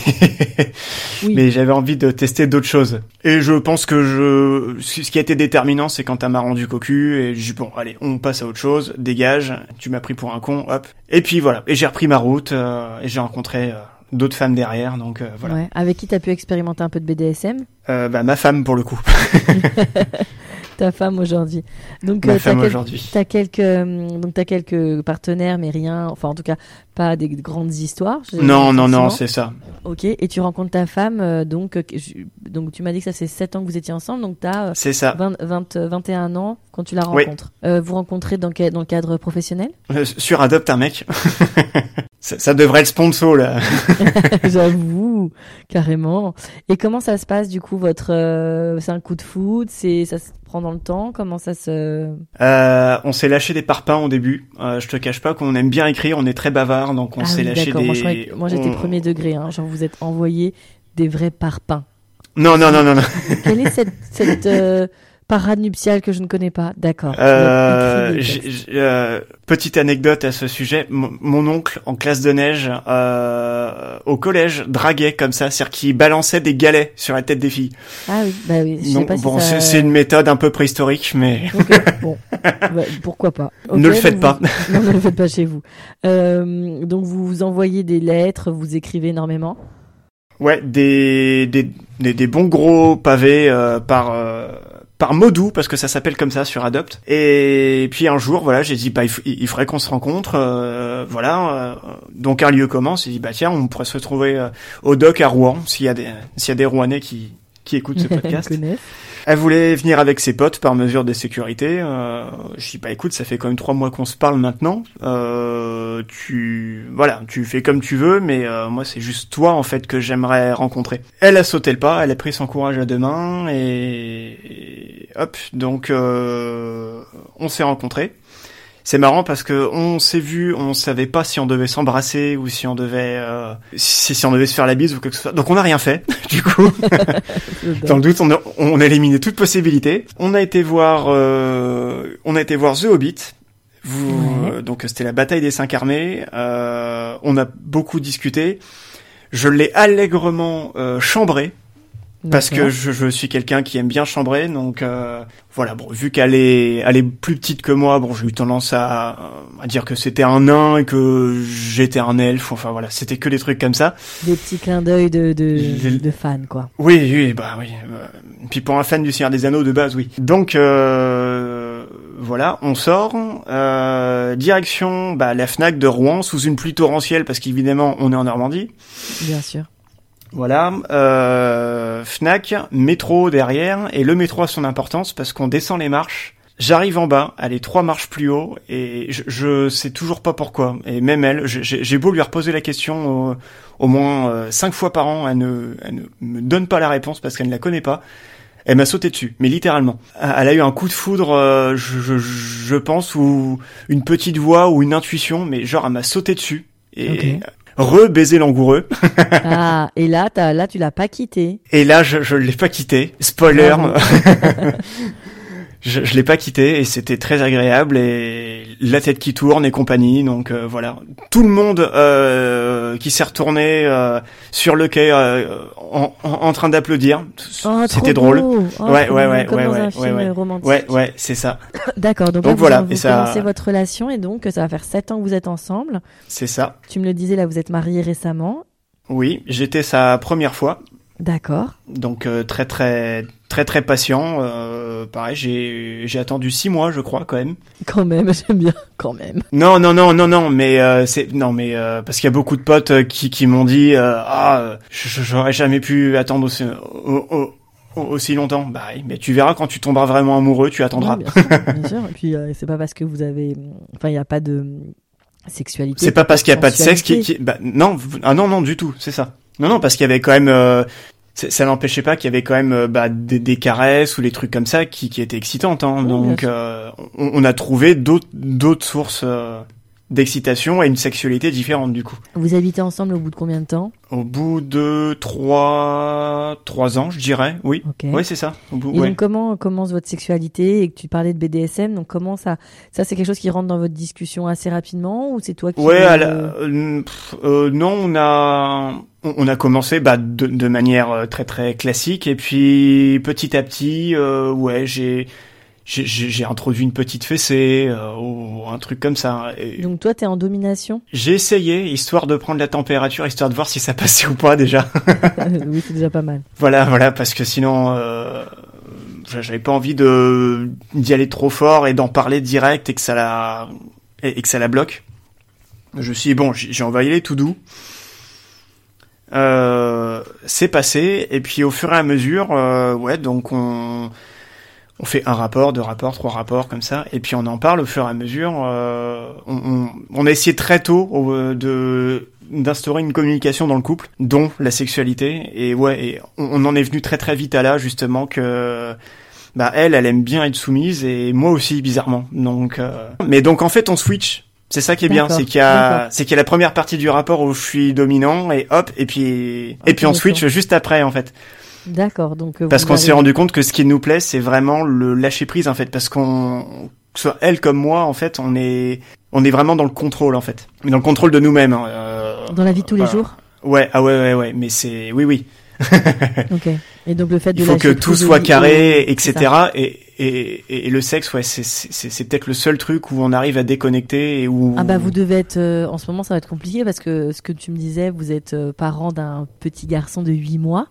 mais j'avais envie de tester d'autres choses. Et je pense que je, ce qui a été déterminant, c'est quand elle m'a rendu cocu et j'ai bon, allez, on passe à autre chose, dégage. Tu m'as pris pour un con, hop. Et puis voilà, et j'ai repris ma route euh, et j'ai rencontré. Euh, d'autres femmes derrière, donc voilà. Ouais. Avec qui t'as pu expérimenter un peu de BDSM bah, Ma femme, pour le coup. (laughs) ta femme aujourd'hui. Donc, Ma euh, femme aujourd'hui. T'as quelques, euh, donc t'as quelques partenaires, mais rien, enfin en tout cas pas des grandes histoires. Non, non, non, c'est ça. Ok, et tu rencontres ta femme, euh, donc, donc tu m'as dit que ça fait 7 ans que vous étiez ensemble, donc t'as c'est ça. 20, 21 ans quand tu la rencontres. vous rencontrez dans, dans le cadre professionnel? Sur Adopte un mec. (laughs) Ça, devrait être sponsor là. (laughs) (laughs) J'avoue, carrément. Et comment ça se passe du coup votre c'est un coup de foot, c'est ça se prend dans le temps, comment ça se euh, on s'est lâché des parpaings au début. Euh, je te cache pas qu'on aime bien écrire, on est très bavard donc on ah s'est lâché des Moi, j'étais premier degré hein, genre vous êtes envoyé des vrais parpaings. Non non non non non. Quelle est cette cette euh, Parade nuptiale que je ne connais pas, d'accord. Euh, euh, petite anecdote à ce sujet. mon oncle, en classe de neige, euh, au collège, draguait comme ça, c'est-à-dire qu'il balançait des galets sur la tête des filles. Ah oui, bah oui. Je sais pas bon, si c'est une méthode un peu préhistorique, mais... bon, (laughs) pourquoi pas. ne le faites pas. non, ne le faites pas chez vous. Euh, donc vous vous envoyez des lettres, vous écrivez énormément? Ouais, des, des, des, bons gros pavés euh, par... Par Modou parce que ça s'appelle comme ça sur Adopt. Et puis un jour, voilà, j'ai dit bah il, faudrait qu'on se rencontre, euh, voilà. Euh, donc un lieu commence. J'ai dit bah tiens, on pourrait se retrouver euh, au doc à Rouen s'il y a des s'il y a des Rouennais qui qui écoutent ce (laughs) podcast. Elle voulait venir avec ses potes par mesure de sécurité. Euh, je dis pas, écoute, ça fait quand même trois mois qu'on se parle maintenant. Euh, tu, voilà, tu fais comme tu veux, mais euh, moi c'est juste toi en fait que j'aimerais rencontrer. Elle a sauté le pas, elle a pris son courage à deux mains et, et hop, donc euh, on s'est rencontrés c'est marrant parce que on s'est vu, on savait pas si on devait s'embrasser ou si on devait euh, si, si, on devait se faire la bise ou quelque chose. Donc on n'a rien fait (laughs) du coup. Dans le doute, on a, on a éliminé toute possibilité. On a été voir euh, on a été voir The Hobbit. Vous, donc c'était la bataille des cinq armées. Euh, on a beaucoup discuté. Je l'ai allègrement euh, chambré parce que je, je suis quelqu'un qui aime bien chambrer, donc euh, voilà. Bon, vu qu'elle est, elle est plus petite que moi, bon, j'ai eu tendance à, à dire que c'était un nain et que j'étais un elfe. Enfin voilà, c'était que des trucs comme ça. Des petits clins d'œil de de, de fan, quoi. Oui, oui, bah oui. Euh, puis pour un fan du Seigneur des Anneaux de base, oui. Donc euh, voilà, on sort. Euh, direction bah, la Fnac de Rouen sous une pluie torrentielle parce qu'évidemment on est en Normandie. Bien sûr. Voilà, euh, Fnac, métro derrière, et le métro a son importance parce qu'on descend les marches. J'arrive en bas, elle est trois marches plus haut, et je, je sais toujours pas pourquoi. Et même elle, j'ai beau lui reposer la question au, moins euh, cinq fois par an, elle ne, elle ne me donne pas la réponse parce qu'elle ne la connaît pas. Elle m'a sauté dessus, mais littéralement. Elle a eu un coup de foudre, euh, je, je, je, pense, ou une petite voix ou une intuition, mais genre elle m'a sauté dessus. Et re-baiser langoureux. (laughs) ah, et là, as, là, tu l'as pas quitté. Et là, je, je l'ai pas quitté. Spoiler. (laughs) je, je l'ai pas quitté et c'était très agréable et la tête qui tourne et compagnie. Donc euh, voilà, tout le monde euh, qui s'est retourné euh, sur le quai euh, en, en, en, train d'applaudir, oh, c'était drôle. Oh, ouais, ouais, ouais, ouais, ouais, ouais, ouais, ouais, c'est ça. (laughs) D'accord. Donc, donc là, voilà, vous et ça. votre relation et donc ça va faire sept ans que vous êtes ensemble. C'est ça. Tu me le disais là, vous êtes marié récemment. Oui, j'étais sa première fois. D'accord. Donc euh, très très très très patient. Euh, pareil, j'ai j'ai attendu six mois, je crois, quand même. Quand même, (laughs) j'aime bien, quand même. Non non non non non, mais euh, c'est non mais euh, parce qu'il y a beaucoup de potes qui qui m'ont dit ah j'aurais jamais pu attendre aussi, aussi longtemps. Bah mais tu verras quand tu tomberas vraiment amoureux, tu attendras. bien, sûr, (laughs) bien sûr. Et puis c'est pas parce que vous avez, enfin il y a pas de sexualité. C'est pas parce qu'il y a pas de sexe qui, qui... Bah, non ah non non du tout, c'est ça. Non, non, parce qu'il y avait quand même, euh, ça n'empêchait pas qu'il y avait quand même euh, bah, des, des, caresses ou les trucs comme ça qui, qui étaient excitantes. Hein. Donc, euh, on, on, a trouvé d'autres d'autres sources d'excitation et une sexualité différente du coup. Vous habitez ensemble au bout de combien de temps? Au bout de trois trois ans, je dirais. Oui. Oui, c'est ça. et donc comment commence votre sexualité? Et que tu parlais de BDSM, donc comment ça ça c'est quelque chose qui rentre dans votre discussion assez rapidement ou c'est toi qui Ouais, euh, euh, non, on a on a commencé bah, de, de manière euh, très très classique et puis petit à petit, euh, ouais, j'ai j'ai introduit une petite fessée euh, ou un truc comme ça. Donc toi, t'es en domination? J'ai essayé, histoire de prendre la température, histoire de voir si ça passait (laughs) ou pas déjà. (laughs) oui, c'est déjà pas mal. Voilà, voilà, parce que sinon, euh, j'avais pas envie de d'y aller trop fort et d'en parler direct et que ça la et, que ça la bloque. Je suis bon, j'ai envoyé les tout doux. Euh, c'est passé et puis au fur et à mesure, euh, ouais, donc on on fait un rapport, deux rapports, trois rapports comme ça, et puis on en parle au fur et à mesure. Euh, on, on, a essayé très tôt euh, de d'instaurer une communication dans le couple, dont la sexualité. Et ouais, et on, en est venu très très vite à là justement que bah elle, elle aime bien être soumise et moi aussi bizarrement. Donc, euh, mais donc en fait on switch. C'est ça qui est bien, c'est qu'il y a, c'est qu'il y a la première partie du rapport où je suis dominant et hop, et puis, et puis on switch juste après en fait. D'accord. Donc euh, parce qu'on s'est rendu compte que ce qui nous plaît, c'est vraiment le lâcher prise en fait, parce qu'on soit elle comme moi, en fait, on est on est vraiment dans le contrôle en fait, mais dans le contrôle de nous-mêmes. Hein, euh, dans la vie de tous les jours. Ouais, ah ouais, ouais, ouais, mais c'est oui, oui. (laughs) ok. Et donc le fait de il faut que tout soit carré, etc. Et, et, et, le sexe, ouais, c'est peut-être le seul truc où on arrive à déconnecter et où. Ah bah vous devez être, euh, en ce moment ça va être compliqué parce que ce que tu me disais, vous êtes parent d'un petit garçon de 8 mois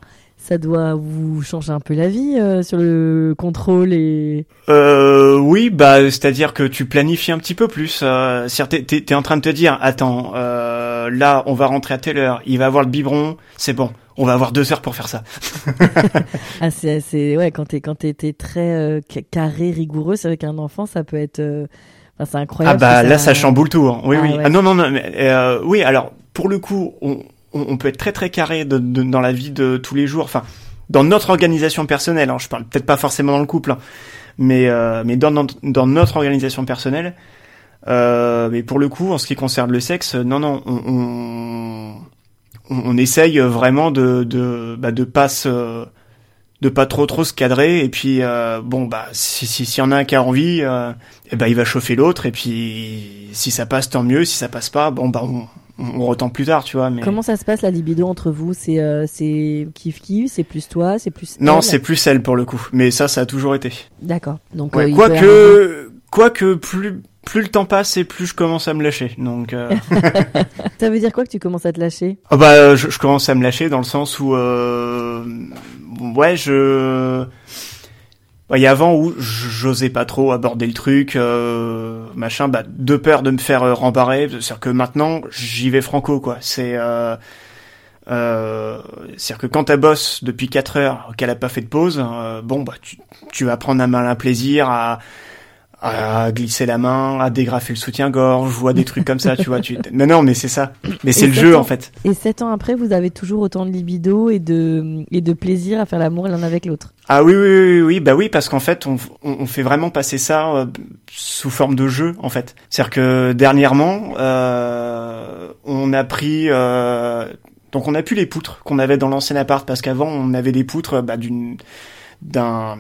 ça doit vous changer un peu la vie euh, sur le contrôle et. Euh, oui, bah c'est-à-dire que tu planifies un petit peu plus. Euh, t'es, t'es en train de te dire, attends, euh, là on va rentrer à telle heure, il va avoir le biberon, c'est bon, on va avoir deux heures pour faire ça. (laughs) ah c'est, c'est ouais quand t'es quand t'es, très euh, carré rigoureux, c'est vrai qu'un enfant ça peut être. Enfin, c'est incroyable. Ah bah là ça chamboule tout. Hein. Oui ah, oui. Ah non non non. Mais, oui alors pour le coup on on, peut être très très carré dans la vie de tous les jours. Enfin, dans notre organisation personnelle. Hein, je parle peut-être pas forcément dans le couple, hein, mais euh, mais dans, dans, notre organisation personnelle. Euh, mais pour le coup, en ce qui concerne le sexe, non non, on, on, on essaye vraiment de de bah, de pas se, de pas trop trop se cadrer et puis euh, bon bah si si s'il y en a un qui a envie, euh, et eh ben il va chauffer l'autre et puis si ça passe tant mieux, si ça passe pas, bon bah on, on retend plus tard, tu vois. Mais... Comment ça se passe la libido entre vous? C'est euh, c'est kiff kiff, c'est plus toi, c'est plus. Non, c'est plus elle pour le coup. Mais ça, ça a toujours été. D'accord. Donc ouais, euh, quoi que plus plus le temps passe et plus je commence à me lâcher. Donc. Euh... (laughs) ça veut dire quoi que tu commences à te lâcher? Ah bah je, je, commence à me lâcher dans le sens où euh... ouais je il y a avant où j'osais pas trop aborder le truc, euh, machin, bah, de peur de me faire euh, rembarrer. C'est-à-dire que maintenant, j'y vais franco, quoi. C'est, euh, euh, c'est-à-dire que quand ta bosse depuis 4 heures qu'elle a pas fait de pause, euh, bon, bah, tu, tu vas prendre un malin plaisir à à glisser la main, à dégrafer le soutien-gorge, je vois des trucs comme ça, tu vois. Tu... Non, non, mais c'est ça. Mais c'est le jeu, en fait. Et sept ans après, vous avez toujours autant de libido et de, et de plaisir à faire l'amour l'un avec l'autre. Ah oui, oui, oui, oui, bah oui, parce qu'en fait, on, on, fait vraiment passer ça euh, sous forme de jeu, en fait. C'est-à-dire que dernièrement, euh, on a pris... Euh, donc on a pu les poutres qu'on avait dans l'ancien appart, parce qu'avant, on avait des poutres bah, d'une d'un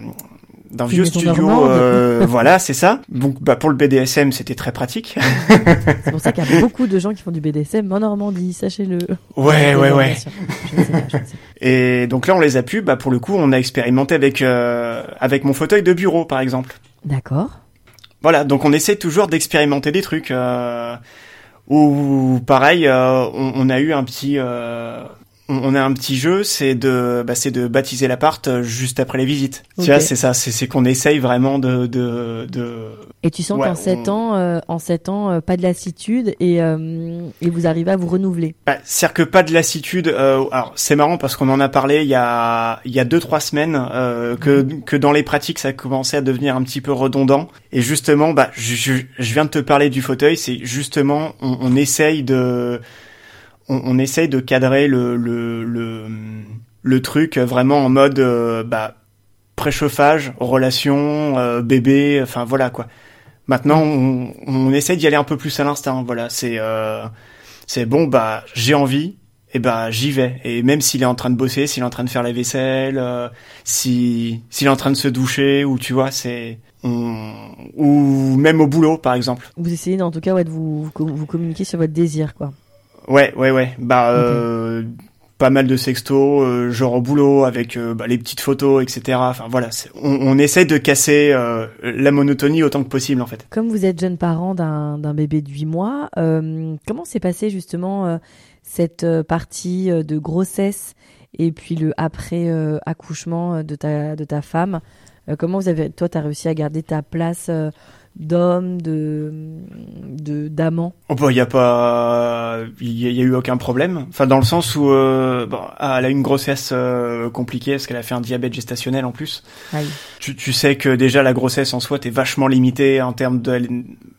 d'un vieux studio. Euh, (laughs) voilà, c'est ça. Donc, bah, pour le BDSM, c'était très pratique. c'est pour ça qu'il y a beaucoup de gens qui font du BDSM en Normandie, sachez-le. Ouais, (laughs) ouais, ouais. Et donc là, on les a pu. Bah, pour le coup, on a expérimenté avec euh, avec mon fauteuil de bureau, par exemple. D'accord. Voilà, donc on essaie toujours d'expérimenter des trucs. Euh, ou pareil, euh, on, on, a eu un petit euh, on a un petit jeu, c'est de, bah, c'est de baptiser l'appart euh, juste après les visites. Tu vois, c'est ça, c'est, qu'on essaye vraiment de, de, de... Et tu sens qu'en 7 ans, euh, en 7 ans, euh, pas de lassitude et, et vous arrivez à vous renouveler. Bah, c'est-à-dire que pas de lassitude. alors c'est marrant parce qu'on en a parlé il y a, il y a deux trois semaines que, mhm. que dans les pratiques ça commençait à devenir un petit peu redondant. Et justement, bah, je, je, viens de te parler du fauteuil, c'est justement on, on essaye de on, on essaye de cadrer le, le, le, le truc vraiment en mode euh, bah, préchauffage, relation, euh, bébé, enfin voilà quoi. Maintenant, on, on essaie d'y aller un peu plus à l'instinct. Voilà, c'est euh, c'est bon, bah j'ai envie, et bah j'y vais. Et même s'il est en train de bosser, s'il est en train de faire la vaisselle, euh, si s'il est en train de se doucher, ou tu vois, c'est ou même au boulot, par exemple. Vous essayez en tout cas ouais, de vous, vous communiquer sur votre désir, quoi. Ouais, ouais, ouais. Bah, euh, pas mal de sextos, euh, genre au boulot, avec euh, bah, les petites photos, etc. Enfin voilà, on, on, essaie de casser euh, la monotonie autant que possible en fait. Comme vous êtes jeune parent d'un bébé de 8 mois, comment s'est passé justement cette partie de grossesse et puis le après accouchement de ta, de ta femme? Comment vous avez, toi, tu as réussi à garder ta place d'hommes, de d'amants Oh bah il y a pas, il y, a eu aucun problème. Enfin dans le sens où euh, bon, elle a une grossesse euh, compliquée parce qu'elle a fait un diabète gestationnel en plus. Tu, tu sais que déjà la grossesse en soi t'es vachement limitée en termes de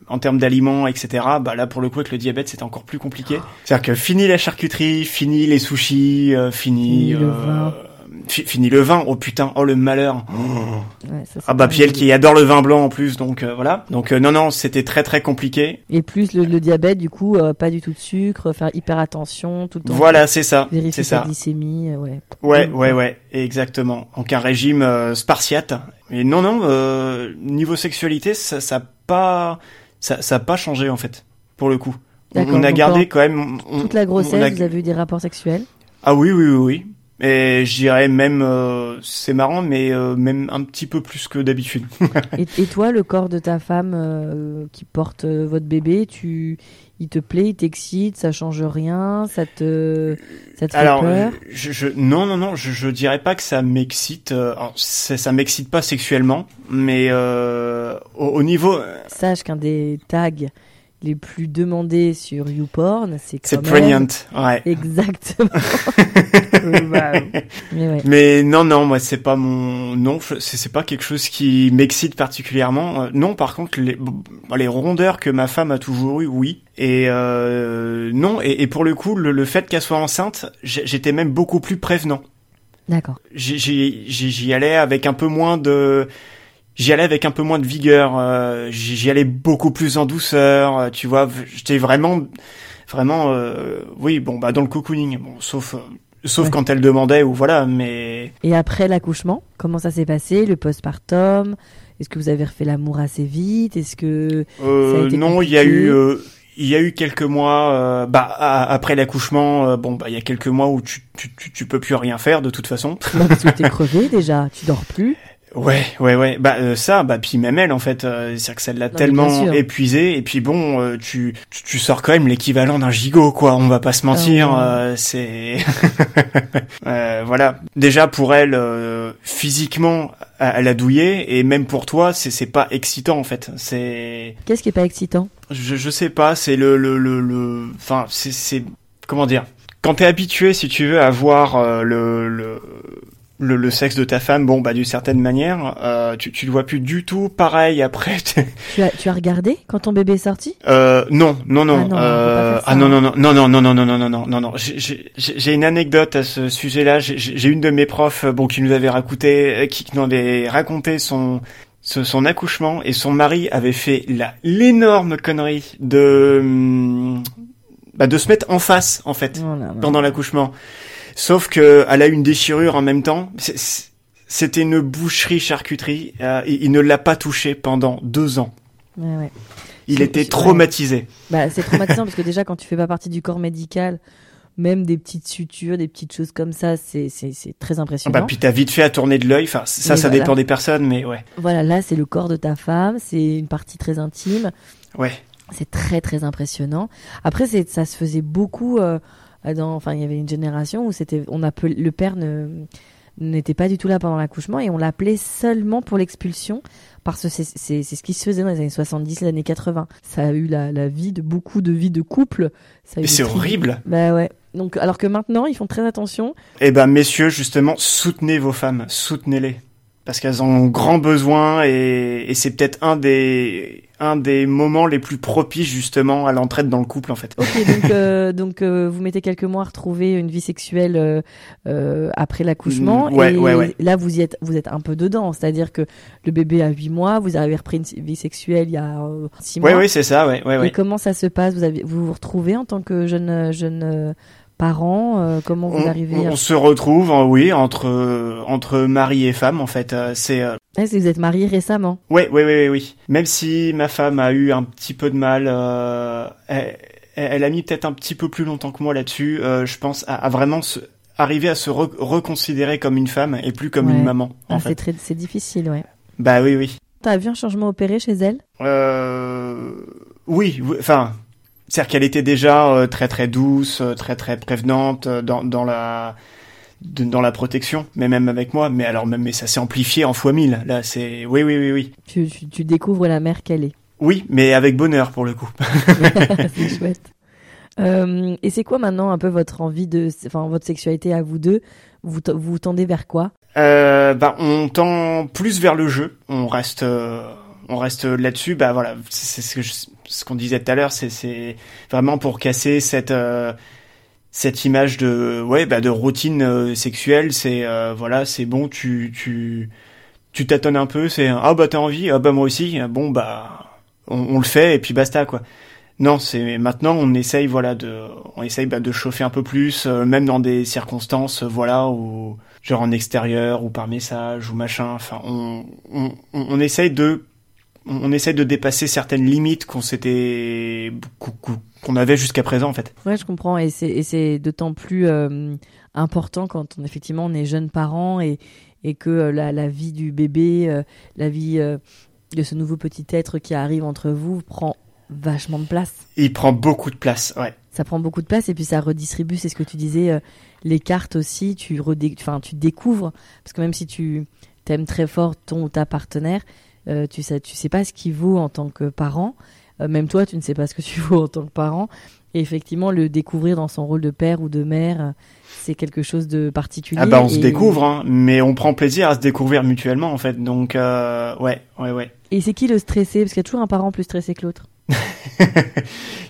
en termes d'aliments etc. Bah là pour le coup avec le diabète c'est encore plus compliqué. C'est-à-dire que fini la charcuterie, fini les sushis, euh, fini, fini fini le vin. Oh putain, oh le malheur. ah bah puis elle qui adore le vin blanc en plus, donc euh, voilà. Donc euh, non non, c'était très très compliqué. Et plus le, diabète, du coup, euh, pas du tout de sucre, faire hyper attention tout le temps. Voilà, c'est ça. C'est ça. glycémie, ouais. Ouais ouais ouais, exactement. Donc un régime spartiate. Et non non, niveau sexualité, ça ça pas ça ça a pas changé en fait pour le coup. On, a gardé quand même toute la grossesse. Vous avez eu des rapports sexuels? Ah oui oui oui oui. Et je dirais même, euh, c'est marrant, mais euh, même un petit peu plus que d'habitude. (laughs) et, et, toi, le corps de ta femme euh, qui porte votre bébé, tu, il te plaît, il t'excite, ça change rien, ça te, ça te fait peur je, je, non, non, non, je, je dirais pas que ça m'excite. ça, ça m'excite pas sexuellement, mais au, au, niveau. Sache qu'un des tags les plus demandés sur YouPorn, c'est C'est Pregnant, ouais. Exactement. (laughs) mais, mais, non, non, moi c'est pas mon non, c'est pas quelque chose qui m'excite particulièrement. Euh, non, par contre, les, les rondeurs que ma femme a toujours eu, oui. Et euh, non, et, et, pour le coup, le, le fait qu'elle soit enceinte, j'étais même beaucoup plus prévenant. D'accord. J'y allais avec un peu moins de j'y allais avec un peu moins de vigueur, euh, j'y allais beaucoup plus en douceur, euh, tu vois, j'étais vraiment, vraiment, euh, oui, bon, bah dans le cocooning, bon, sauf, sauf quand elle demandait ou voilà, mais. Et après l'accouchement, comment ça s'est passé, le postpartum? Est-ce que vous avez refait l'amour assez vite? Est-ce que ça a été non, il y a eu. il y a eu quelques mois, bah après l'accouchement, bon bah il y a quelques mois où tu, tu, tu, tu, peux plus rien faire de toute façon. Non, parce que (laughs) t'es crevé déjà, tu dors plus. Ouais, ouais, ouais. Bah euh, ça, bah puis même elle en fait, euh, c'est que ça l'a tellement épuisé. Et puis bon, euh, tu, tu, sors quand même l'équivalent d'un gigot, quoi. On va pas se mentir. Ah c'est (laughs) voilà. Déjà pour elle, physiquement, elle a douillé, et même pour toi, c'est c'est pas excitant en fait. C'est. Qu'est-ce qui est pas excitant? Je, je sais pas. C'est le le le le. Enfin, c'est c'est comment dire? Quand t'es habitué, si tu veux, à voir le, le le, le, sexe de ta femme, bon, bah d'une certaine manière, euh, tu, tu le vois plus du tout pareil après. tu as, tu as regardé quand ton bébé est sorti euh, Non, non, non. Ah non, euh, ah non, non, non, non, non, non, non, non, non, non, non, non, non. J'ai une anecdote à ce sujet-là. J'ai une de mes profs, bon, qui nous avait raconté, qui nous avait raconté son son accouchement et son mari avait fait la l'énorme connerie de bah, de se mettre en face en fait oh pendant l'accouchement. Sauf que elle a eu une déchirure en même temps. C'était une boucherie charcuterie. Euh, il ne l'a pas touché pendant deux ans. Il était traumatisé. Bah, c'est traumatisant parce que déjà quand tu fais pas partie du corps médical, même des petites sutures, des petites choses comme ça, c'est très impressionnant. Bah puis t'as vite fait à tourner de l'œil. Enfin ça, ça dépend des personnes, mais ouais. Voilà, là c'est le corps de ta femme, c'est une partie très intime. Ouais. C'est très très impressionnant. Après ça se faisait beaucoup. Euh, enfin, il y avait une génération où c'était, on appelait, le père ne, n'était pas du tout là pendant l'accouchement et on l'appelait seulement pour l'expulsion parce que c'est, ce qui se faisait dans les années 70, les années 80. Ça a eu la, la vie de beaucoup de vies de couple. Ça c'est horrible. Bah ouais. Donc, alors que maintenant, ils font très attention. Eh ben, messieurs, justement, soutenez vos femmes, soutenez-les parce qu'elles ont grand besoin et, et c'est peut-être un des un des moments les plus propices justement à l'entraide dans le couple en fait. Ok, donc, euh, donc euh, vous mettez quelques mois à retrouver une vie sexuelle euh, après l'accouchement ouais, et ouais, ouais. là vous y êtes vous êtes un peu dedans, c'est-à-dire que le bébé a 8 mois, vous avez repris une vie sexuelle il y a 6 mois. Oui oui, c'est ça, ouais. Et comment ça se passe? Vous avez vous vous retrouvez en tant que jeune jeune parents euh, Comment vous on, arrivez On se retrouve, oui, entre entre mari et femme en fait. Euh, c'est. Euh... vous êtes marié récemment. Oui, oui, oui, oui. Même si ma femme a eu un petit peu de mal, euh, elle, elle, a mis peut-être un petit peu plus longtemps que moi là-dessus. Euh, je pense à, à, vraiment se, arriver à se re reconsidérer comme une femme et plus comme ouais. une maman. Ah, c'est très, c'est difficile, ouais. Bah oui, oui. T'as vu un changement opéré chez elle? Euh... Oui, enfin, c'est-à-dire qu'elle était déjà euh, très très douce, euh, très très prévenante euh, dans, dans la de, dans la protection, mais même avec moi. Mais alors même, mais ça s'est amplifié en fois mille. Là, c'est oui, oui, oui, oui. Tu, tu, tu découvres la mère qu'elle est. Oui, mais avec bonheur pour le coup. (laughs) c'est chouette. Euh, et c'est quoi maintenant un peu votre envie de, enfin votre sexualité à vous deux? Vous vous tendez vers quoi? Euh, Bah, on tend plus vers le jeu. On reste. Euh on reste là-dessus, bah voilà, c'est ce que je, ce qu'on disait tout à l'heure, c'est vraiment pour casser cette euh, cette image de ouais bah de routine euh, sexuelle, c'est euh, voilà, c'est bon, tu tu tu tâtonnes un peu, c'est ah bah t'as envie, ah bah moi aussi, bon bah on, on, le fait et puis basta quoi. Non, c'est maintenant on essaye voilà de on essaye bah, de chauffer un peu plus, euh, même dans des circonstances voilà où genre en extérieur ou par message ou machin. Enfin, on on, on essaye de on essaie de dépasser certaines limites qu'on s'était qu'on avait jusqu'à présent en fait. Ouais, je comprends et c'est d'autant plus euh, important quand on effectivement on est jeune parent et et que euh, la, la vie du bébé, euh, la vie de ce nouveau petit être qui arrive entre vous prend vachement de place. Il prend beaucoup de place, ouais. Ça prend beaucoup de place et puis ça redistribue, c'est ce que tu disais, les cartes aussi, tu redé enfin tu découvres parce que même si tu t'aimes très fort ton ou ta partenaire, euh, tu sais, tu sais pas ce qu'il vaut en tant que parent. Euh, même toi, tu ne sais pas ce que tu (laughs) vaux en tant que parent. Et effectivement, le découvrir dans son rôle de père ou de mère, c'est quelque chose de particulier. Ah bah on et... se découvre, hein, mais on prend plaisir à se découvrir mutuellement en fait. Donc euh, ouais, ouais, ouais. Et c'est qui le stressé? Parce qu'il y a toujours un parent plus stressé que l'autre. (laughs)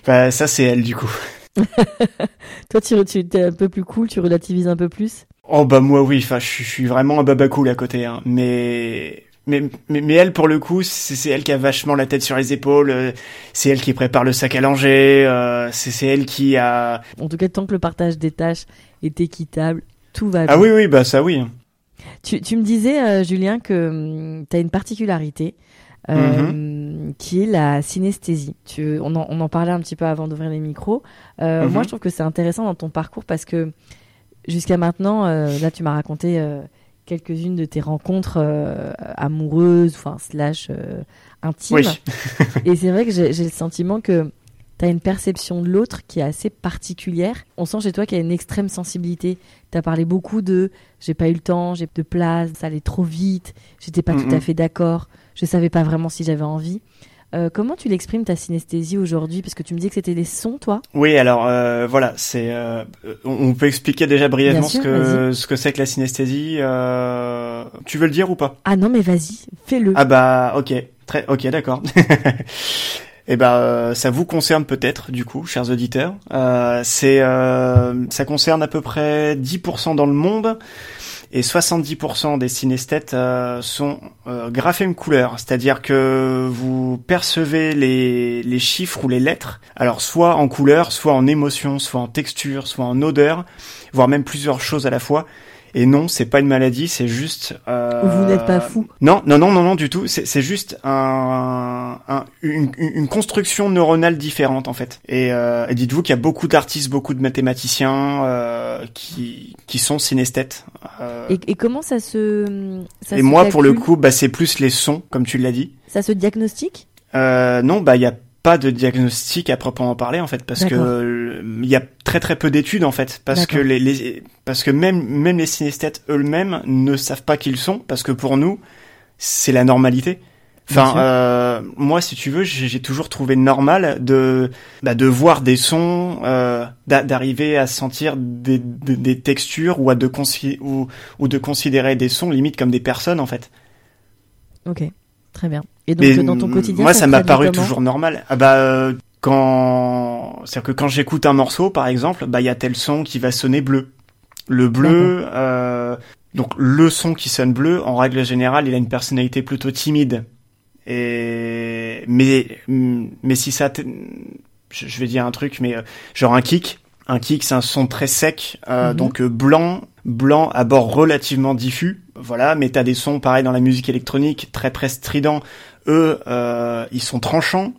bah ça c'est elle du coup. (laughs) Toi, tu, tu es un peu plus cool, tu relativises un peu plus? Oh bah moi oui, enfin je suis vraiment un baba cool à côté, hein. mais mais, mais, mais, elle, pour le coup, c'est elle qui a vachement la tête sur les épaules. Euh, c'est elle qui prépare le sac à langer. Euh, c'est elle qui a. En tout cas, tant que le partage des tâches est équitable, tout va bien. Ah oui, oui, bah ça oui. Tu, tu me disais, euh, Julien, que hum, tu as une particularité. Mm -hmm. qui est la synesthésie. Tu, on, en, on en parlait un petit peu avant d'ouvrir les micros. Mm -hmm. Moi, je trouve que c'est intéressant dans ton parcours parce que jusqu'à maintenant, là, tu m'as raconté quelques-unes de tes rencontres euh, amoureuses, enfin slash euh, intimes. Oui. (laughs) et c'est vrai que j'ai le sentiment que tu as une perception de l'autre qui est assez particulière. On sent chez toi qu'il y a une extrême sensibilité. Tu as parlé beaucoup de j'ai pas eu le temps, j'ai de place, ça allait trop vite, j'étais pas mm -hmm. tout à fait d'accord, je savais pas vraiment si j'avais envie. Euh, comment tu l'exprimes ta synesthésie aujourd'hui? Parce que tu me dis que c'était des sons, toi. Oui, alors euh, voilà, c'est. Euh, on peut expliquer déjà brièvement sûr, ce que ce que c'est que la synesthésie. Euh, tu veux le dire ou pas? Ah non, mais vas-y, fais-le. Ah bah ok, très ok, d'accord. (laughs) Eh ben, ça vous concerne peut-être, du coup, chers auditeurs. Euh, c'est, euh, ça concerne à peu près 10% dans le monde et 70% des synesthètes euh, sont euh, graphèmes couleur, c'est-à-dire que vous percevez les, les chiffres ou les lettres, alors soit en couleur, soit en émotion, soit en texture, soit en odeur, voire même plusieurs choses à la fois. Et non, c'est pas une maladie, c'est juste. Euh... Vous n'êtes pas fou. Non, non, non, non, non, du tout. C'est juste un, un une, une, construction neuronale différente en fait. Et, euh, et dites-vous qu'il y a beaucoup d'artistes, beaucoup de mathématiciens euh, qui qui sont synesthètes. Euh... Et, et, comment ça se ça Et se moi, calcule pour le coup, bah c'est plus les sons, comme tu l'as dit. Ça se diagnostique? Euh, Non, bah il y a pas de diagnostic à proprement parler en fait parce que il y a très très peu d'études en fait parce que les, les, parce que même même les synesthètes eux-mêmes ne savent pas qui ils sont parce que pour nous c'est la normalité. Enfin euh, moi si tu veux j'ai toujours trouvé normal de bah, de voir des sons euh, d'arriver à sentir des, des, des, textures ou à de ou, ou de considérer des sons limite comme des personnes en fait. Ok, très bien. Et donc dans ton quotidien, moi ça m'a paru toujours normal. Ah bah quand c'est-à-dire que quand j'écoute un morceau par exemple, bah il y a tel son qui va sonner bleu. Le bleu euh, donc le son qui sonne bleu en règle générale, il a une personnalité plutôt timide. Et mais mais si ça je vais dire un truc mais euh, genre un kick, un kick c'est un son très sec euh, mhm. donc euh, blanc blanc à bord relativement diffus voilà mais t'as des sons pareils dans la musique électronique très très stridents eux euh, ils sont tranchants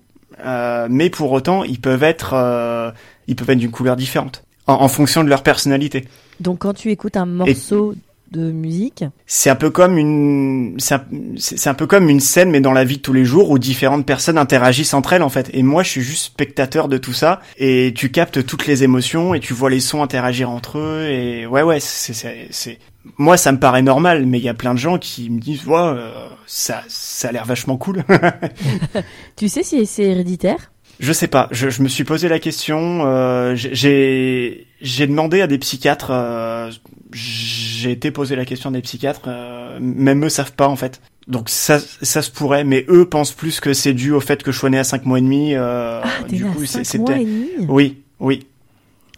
euh, mais pour autant ils peuvent être euh, ils peuvent être d'une couleur différente en, en, fonction de leur personnalité. Donc quand tu écoutes un morceau de musique, c'est un peu comme une c'est un, un, peu comme une scène mais dans la vie de tous les jours où différentes personnes interagissent entre elles en fait. Et moi je suis juste spectateur de tout ça et tu captes toutes les émotions et tu vois les sons interagir entre eux et ouais ouais c'est c'est moi ça me paraît normal mais il y a plein de gens qui me disent ouais euh, ça ça a l'air vachement cool. (laughs) (laughs) tu sais si c'est héréditaire? Je sais pas. Je, je, me suis posé la question. Euh, j'ai j'ai demandé à des psychiatres. Euh, j'ai été posé la question à des psychiatres. Euh, même eux savent pas en fait. Donc ça ça se pourrait, mais eux pensent plus que c'est dû au fait que je sois né à 5 mois et demi. Euh, ah, du coup, c'est demi? Oui, oui.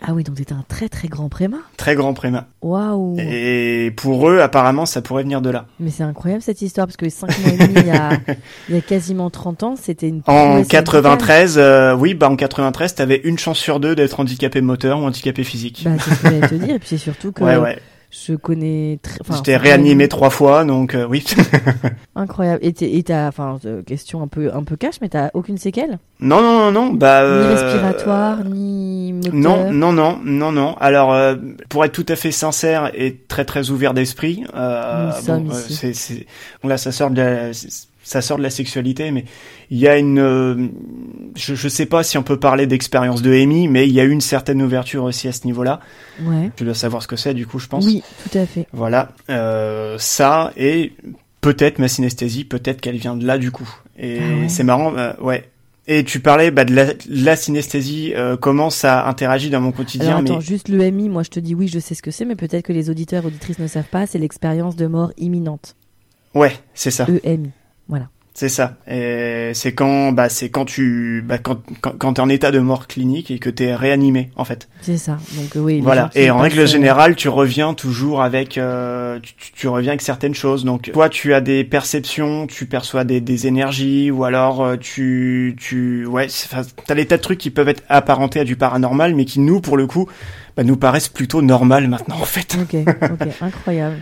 Ah oui, donc t'étais un très très grand préma. Très grand préma. Waouh. Et pour eux, apparemment, ça pourrait venir de là. Mais c'est incroyable cette histoire parce que 5 mois et demi, il y a, (laughs) il y a quasiment 30 ans, c'était une. En 93, euh, oui, bah en 93, t'avais une chance sur deux d'être handicapé moteur ou handicapé physique. Bah c'est ce que j'allais te dire. Et puis c'est surtout que. Ouais, ouais je connais très. J'étais réanimé trois fois, donc euh, oui. (laughs) Incroyable. Et t'as, enfin, euh, question un peu un peu cash, mais t'as aucune séquelle? Non, non, non, non. Bah. Ni euh, respiratoire, ni moteur? Non, non, non, non, non. Alors, pour être tout à fait sincère et très très ouvert d'esprit, euh, bon, c'est, c'est, là, ça sort de la ça sort de la sexualité, mais il y a une, euh, je, je sais pas si on peut parler d'expérience de Amy, mais il y a une certaine ouverture aussi à ce niveau-là. Ouais. Tu dois savoir ce que c'est, du coup, je pense. Oui, tout à fait. Voilà, euh, ça et peut-être ma synesthésie, peut-être qu'elle vient de là, du coup. Et ah c'est marrant, euh, ouais. Et tu parlais bah, de, la, la synesthésie, euh, comment ça interagit dans mon quotidien. Alors attends, juste l'EMI, moi je te dis oui, je sais ce que c'est, mais peut-être que les auditeurs et auditrices ne savent pas, c'est l'expérience de mort imminente. Ouais, c'est ça. EMI. Voilà. C'est ça. C'est quand, bah, c'est quand tu, bah, quand, quand, quand t'es en état de mort clinique et que t'es réanimé, en fait. C'est ça. Donc oui. Voilà. Et en règle générale, tu reviens toujours avec, euh, tu, tu, reviens avec certaines choses. Donc, toi, tu as des perceptions, tu perçois des, des énergies, ou alors euh, tu, tu, ouais, t'as des tas de trucs qui peuvent être apparentés à du paranormal, mais qui nous, pour le coup, bah, nous paraissent plutôt normal maintenant, en fait. Ok. Ok. (laughs) Incroyable.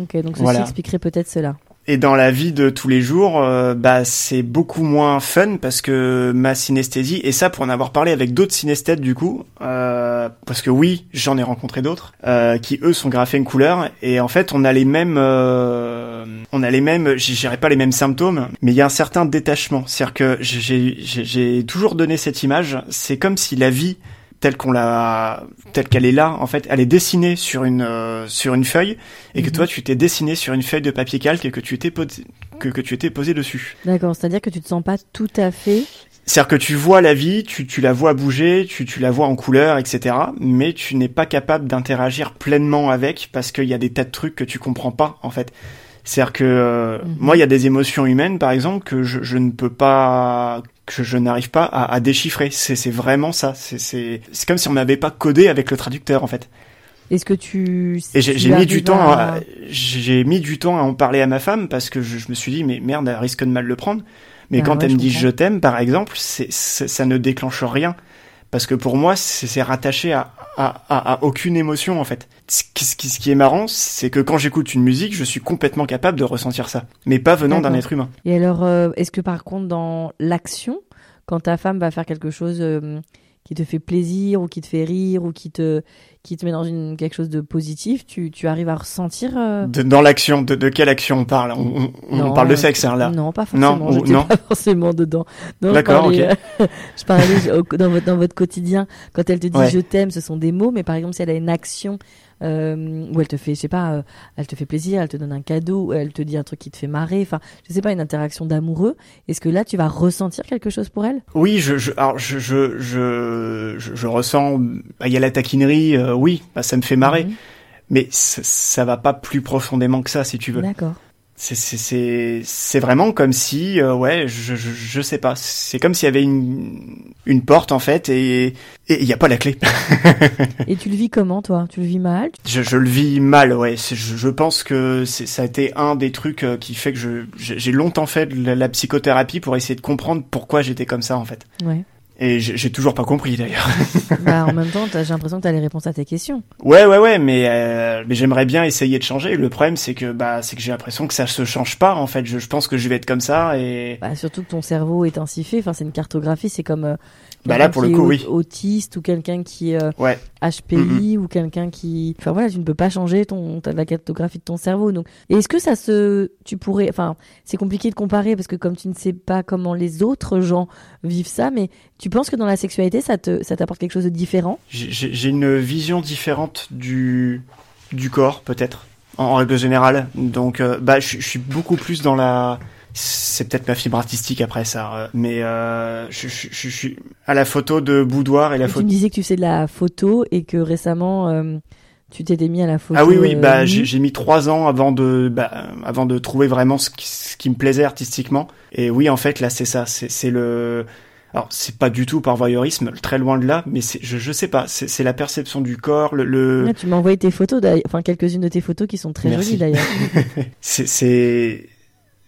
Ok. Donc ceci expliquerait peut-être cela. Et dans la vie de tous les jours, euh, bah c'est beaucoup moins fun parce que ma synesthésie et ça pour en avoir parlé avec d'autres synesthètes du coup, euh, parce que oui j'en ai rencontré d'autres euh, qui eux sont graffés une couleur. Et en fait on a les mêmes, euh, on a les mêmes, j'irai pas les mêmes symptômes, mais il y a un certain détachement, c'est-à-dire que j'ai toujours donné cette image, c'est comme si la vie telle qu'on l'a telle qu'elle est là en fait elle est dessinée sur une euh, sur une feuille et que mhm. toi tu t'es dessiné sur une feuille de papier calque et que tu étais posé, que, que tu étais posé dessus d'accord c'est à dire que tu te sens pas tout à fait c'est-à-dire que tu vois la vie, tu, tu la vois bouger, tu, tu la vois en couleur, etc. Mais tu n'es pas capable d'interagir pleinement avec parce qu'il y a des tas de trucs que tu comprends pas en fait. C'est-à-dire que euh, mhm. moi, il y a des émotions humaines, par exemple, que je, je ne peux pas que je n'arrive pas à, à déchiffrer. C'est vraiment ça. C'est comme si on n'avait pas codé avec le traducteur en fait. Est-ce que tu j'ai mis du temps j'ai mis du temps à en parler à ma femme parce que je, je, me suis dit mais merde elle risque de mal le prendre. Mais bah quand elle me dit je t'aime par exemple, ça ne déclenche rien parce que pour moi c'est rattaché à, à, à, aucune émotion en fait. Ce qui, ce qui est marrant, c'est que quand j'écoute une musique, je suis complètement capable de ressentir ça, mais pas venant d'un être humain. Et alors, euh, est-ce que par contre dans l'action, quand ta femme va faire quelque chose euh, qui te fait plaisir ou qui te fait rire ou qui te qui te met dans une quelque chose de positif, tu, tu arrives à ressentir euh dans l'action de, de quelle action on parle? On, on, parle de sexe hein, là Non, pas forcément. Non, non. pas (laughs) forcément dedans. D'accord, ok. (laughs) je parlais dans votre dans votre quotidien quand elle te dit je t'aime, ce sont des mots, mais par exemple si elle a une action euh, où elle te fait, je sais pas, euh, elle te fait plaisir, elle te donne un cadeau, elle te dit un truc qui te fait marrer, enfin, je sais pas, une interaction d'amoureux. Est-ce que là, tu vas ressentir quelque chose pour elle? Oui, je, je, alors je, je, je, je, ressens, bah, il y a la taquinerie, euh, oui, bah, ça me fait marrer, mhm. mais ça, ça va pas plus profondément que ça, si tu veux. D'accord. C'est c'est vraiment comme si euh, ouais je, je, je sais pas. C'est comme s'il y avait une une porte en fait et il y a pas la clé. (laughs) Et tu le vis comment toi? Tu le vis mal? Je, je le vis mal ouais. Je, je pense que ça a été un des trucs euh, qui fait que je j'ai longtemps fait de la, psychothérapie pour essayer de comprendre pourquoi j'étais comme ça en fait. Ouais et j'ai toujours pas compris d'ailleurs. (laughs) bah, en même temps, j'ai l'impression que tu as les réponses à tes questions. Ouais, ouais, ouais, mais, euh, mais j'aimerais bien essayer de changer. Le problème, c'est que bah, c'est que j'ai l'impression que ça se change pas. En fait, je, je, pense que je vais être comme ça et. Bah, surtout que ton cerveau est ainsi fait. Enfin, c'est une cartographie. C'est comme euh, bah là pour le coup oui. autiste ou quelqu'un qui est euh, ouais. HPI ou quelqu'un qui enfin voilà tu ne peux pas changer ton la cartographie de ton cerveau. Donc est-ce que ça se tu pourrais enfin c'est compliqué de comparer parce que comme tu ne sais pas comment les autres gens vivent ça mais tu penses que dans la sexualité ça te ça t'apporte quelque chose de différent? J'ai une vision différente du du corps peut-être en, règle générale. Donc euh, bah je suis beaucoup plus dans la c'est peut-être ma fibre artistique après ça, euh, mais euh, je, je, suis à la photo de boudoir et la photo. Tu me disais que tu fais de la photo et que récemment euh, tu t'étais mis à la photo. Ah oui oui, bah j'ai mis trois ans avant de bah, avant de trouver vraiment ce qui, ce qui me plaisait artistiquement. Et oui en fait là c'est ça, c'est le alors c'est pas du tout par voyeurisme, très loin de là, mais je je sais pas, c'est la perception du corps, le. le... tu m'as envoyé tes photos, enfin quelques-unes de tes photos qui sont très jolies d'ailleurs. (laughs) c'est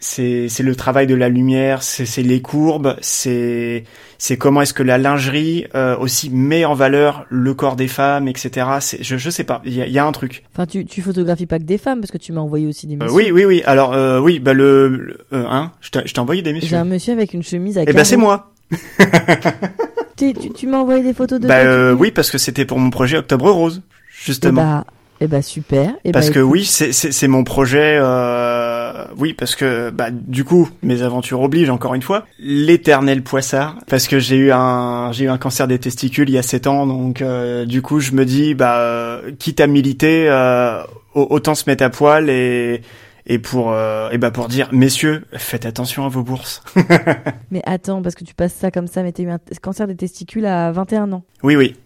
c'est c'est le travail de la lumière, c'est les courbes, c'est c'est comment est-ce que la lingerie euh, aussi met en valeur le corps des femmes, etc. Je je sais pas, il y a, y a, un truc. Enfin, tu tu photographies pas que des femmes parce que tu m'as envoyé aussi des euh, messieurs. oui oui oui. Alors euh, oui bah le, hein, je t'ai envoyé des messieurs. J'ai un monsieur avec une chemise à. Eh ben c'est moi. (laughs) tu, tu, m'as envoyé des photos de. Bah oui parce que c'était pour mon projet Octobre Rose justement. Eh bah, eh bah super. Eh parce bah, que oui, c'est c'est mon projet. Euh, oui, parce que bah du coup, mes aventures obligent encore une fois l'éternel poissard. Parce que j'ai eu un j'ai eu un cancer des testicules il y a sept ans, donc euh, du coup je me dis bah euh, quitte à militer, euh, autant se mettre à poil et et pour et bah pour dire messieurs faites attention à vos bourses. (laughs) mais attends parce que tu passes ça comme ça, mais t'as eu un cancer des testicules à 21 ans. Oui oui.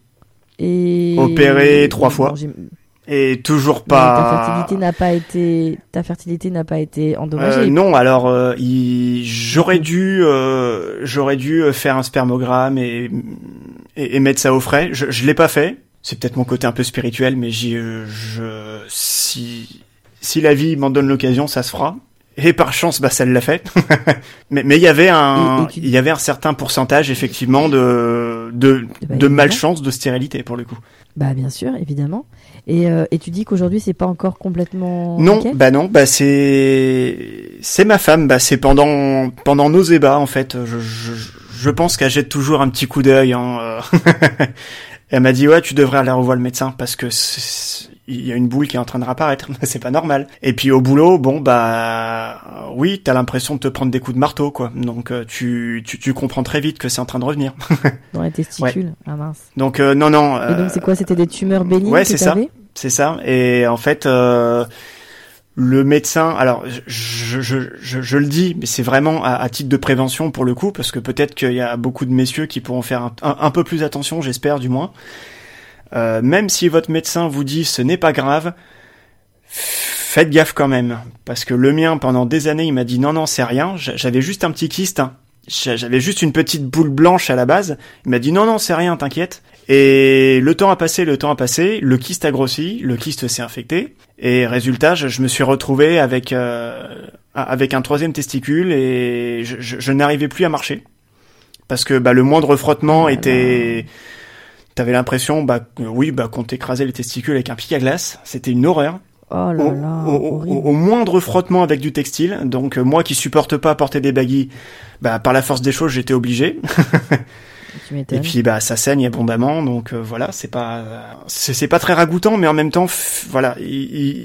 Et opéré trois fois et toujours pas. ta fertilité n'a pas été, ta fertilité n'a pas été endommagée. Euh, non, alors euh, j'aurais dû, euh, j'aurais dû faire un spermogramme et, et, mettre ça au frais. Je, je l'ai pas fait. C'est peut-être mon côté un peu spirituel, mais j'y, je, si, si la vie m'en donne l'occasion, ça se fera. Et par chance, bah ça l'a fait. (laughs) mais mais il y avait un, il y avait un certain pourcentage effectivement de de, eh ben, de malchance, de stérilité pour le coup. Bah bien sûr, évidemment. Et, euh, et tu dis qu'aujourd'hui c'est pas encore complètement non bah non bah c'est c'est ma femme bah c'est pendant pendant nos ébats en fait je je, je pense qu'elle jette toujours un petit coup d'œil hein, euh. (laughs) elle m'a dit ouais tu devrais aller revoir le médecin parce que il y a une boule qui est en train de réapparaître. (laughs) C'est pas normal. Et puis au boulot bon bah oui t'as l'impression de te prendre des coups de marteau quoi. Donc euh, tu, tu tu comprends très vite que c'est en train de revenir. (laughs) Dans les testicules ah mince. Donc non non et donc c'est quoi? C'était des tumeurs bénignes ouais c'est ça. c'est ça. Et en fait, euh, le médecin, alors je, je, je, je le dis, mais c'est vraiment à, titre de prévention pour le coup, parce que peut-être qu'il y a beaucoup de messieurs qui pourront faire un, un, peu plus attention, j'espère du moins. Euh, même si votre médecin vous dit ce n'est pas grave, faites gaffe quand même, parce que le mien pendant des années il m'a dit non non c'est rien, j'avais juste un petit kyste, hein. j'avais juste une petite boule blanche à la base, il m'a dit non non c'est rien t'inquiète, et le temps a passé, le temps a passé, le kyste a grossi, le kyste s'est infecté, et résultat, je, me suis retrouvé avec euh, avec un troisième testicule et je, je, n'arrivais plus à marcher. Parce que bah, le moindre frottement oh était, t'avais l'impression bah oui bah qu'on t'écrasait les testicules avec un pic à glace, c'était une horreur. Oh là là, au, au, moindre frottement avec du textile, donc euh, moi qui supporte pas porter des baguilles, bah par la force des choses j'étais obligé. (laughs) Et puis bah ça saigne abondamment, donc euh, voilà, c'est pas c'est pas très ragoûtant, mais en même temps, voilà,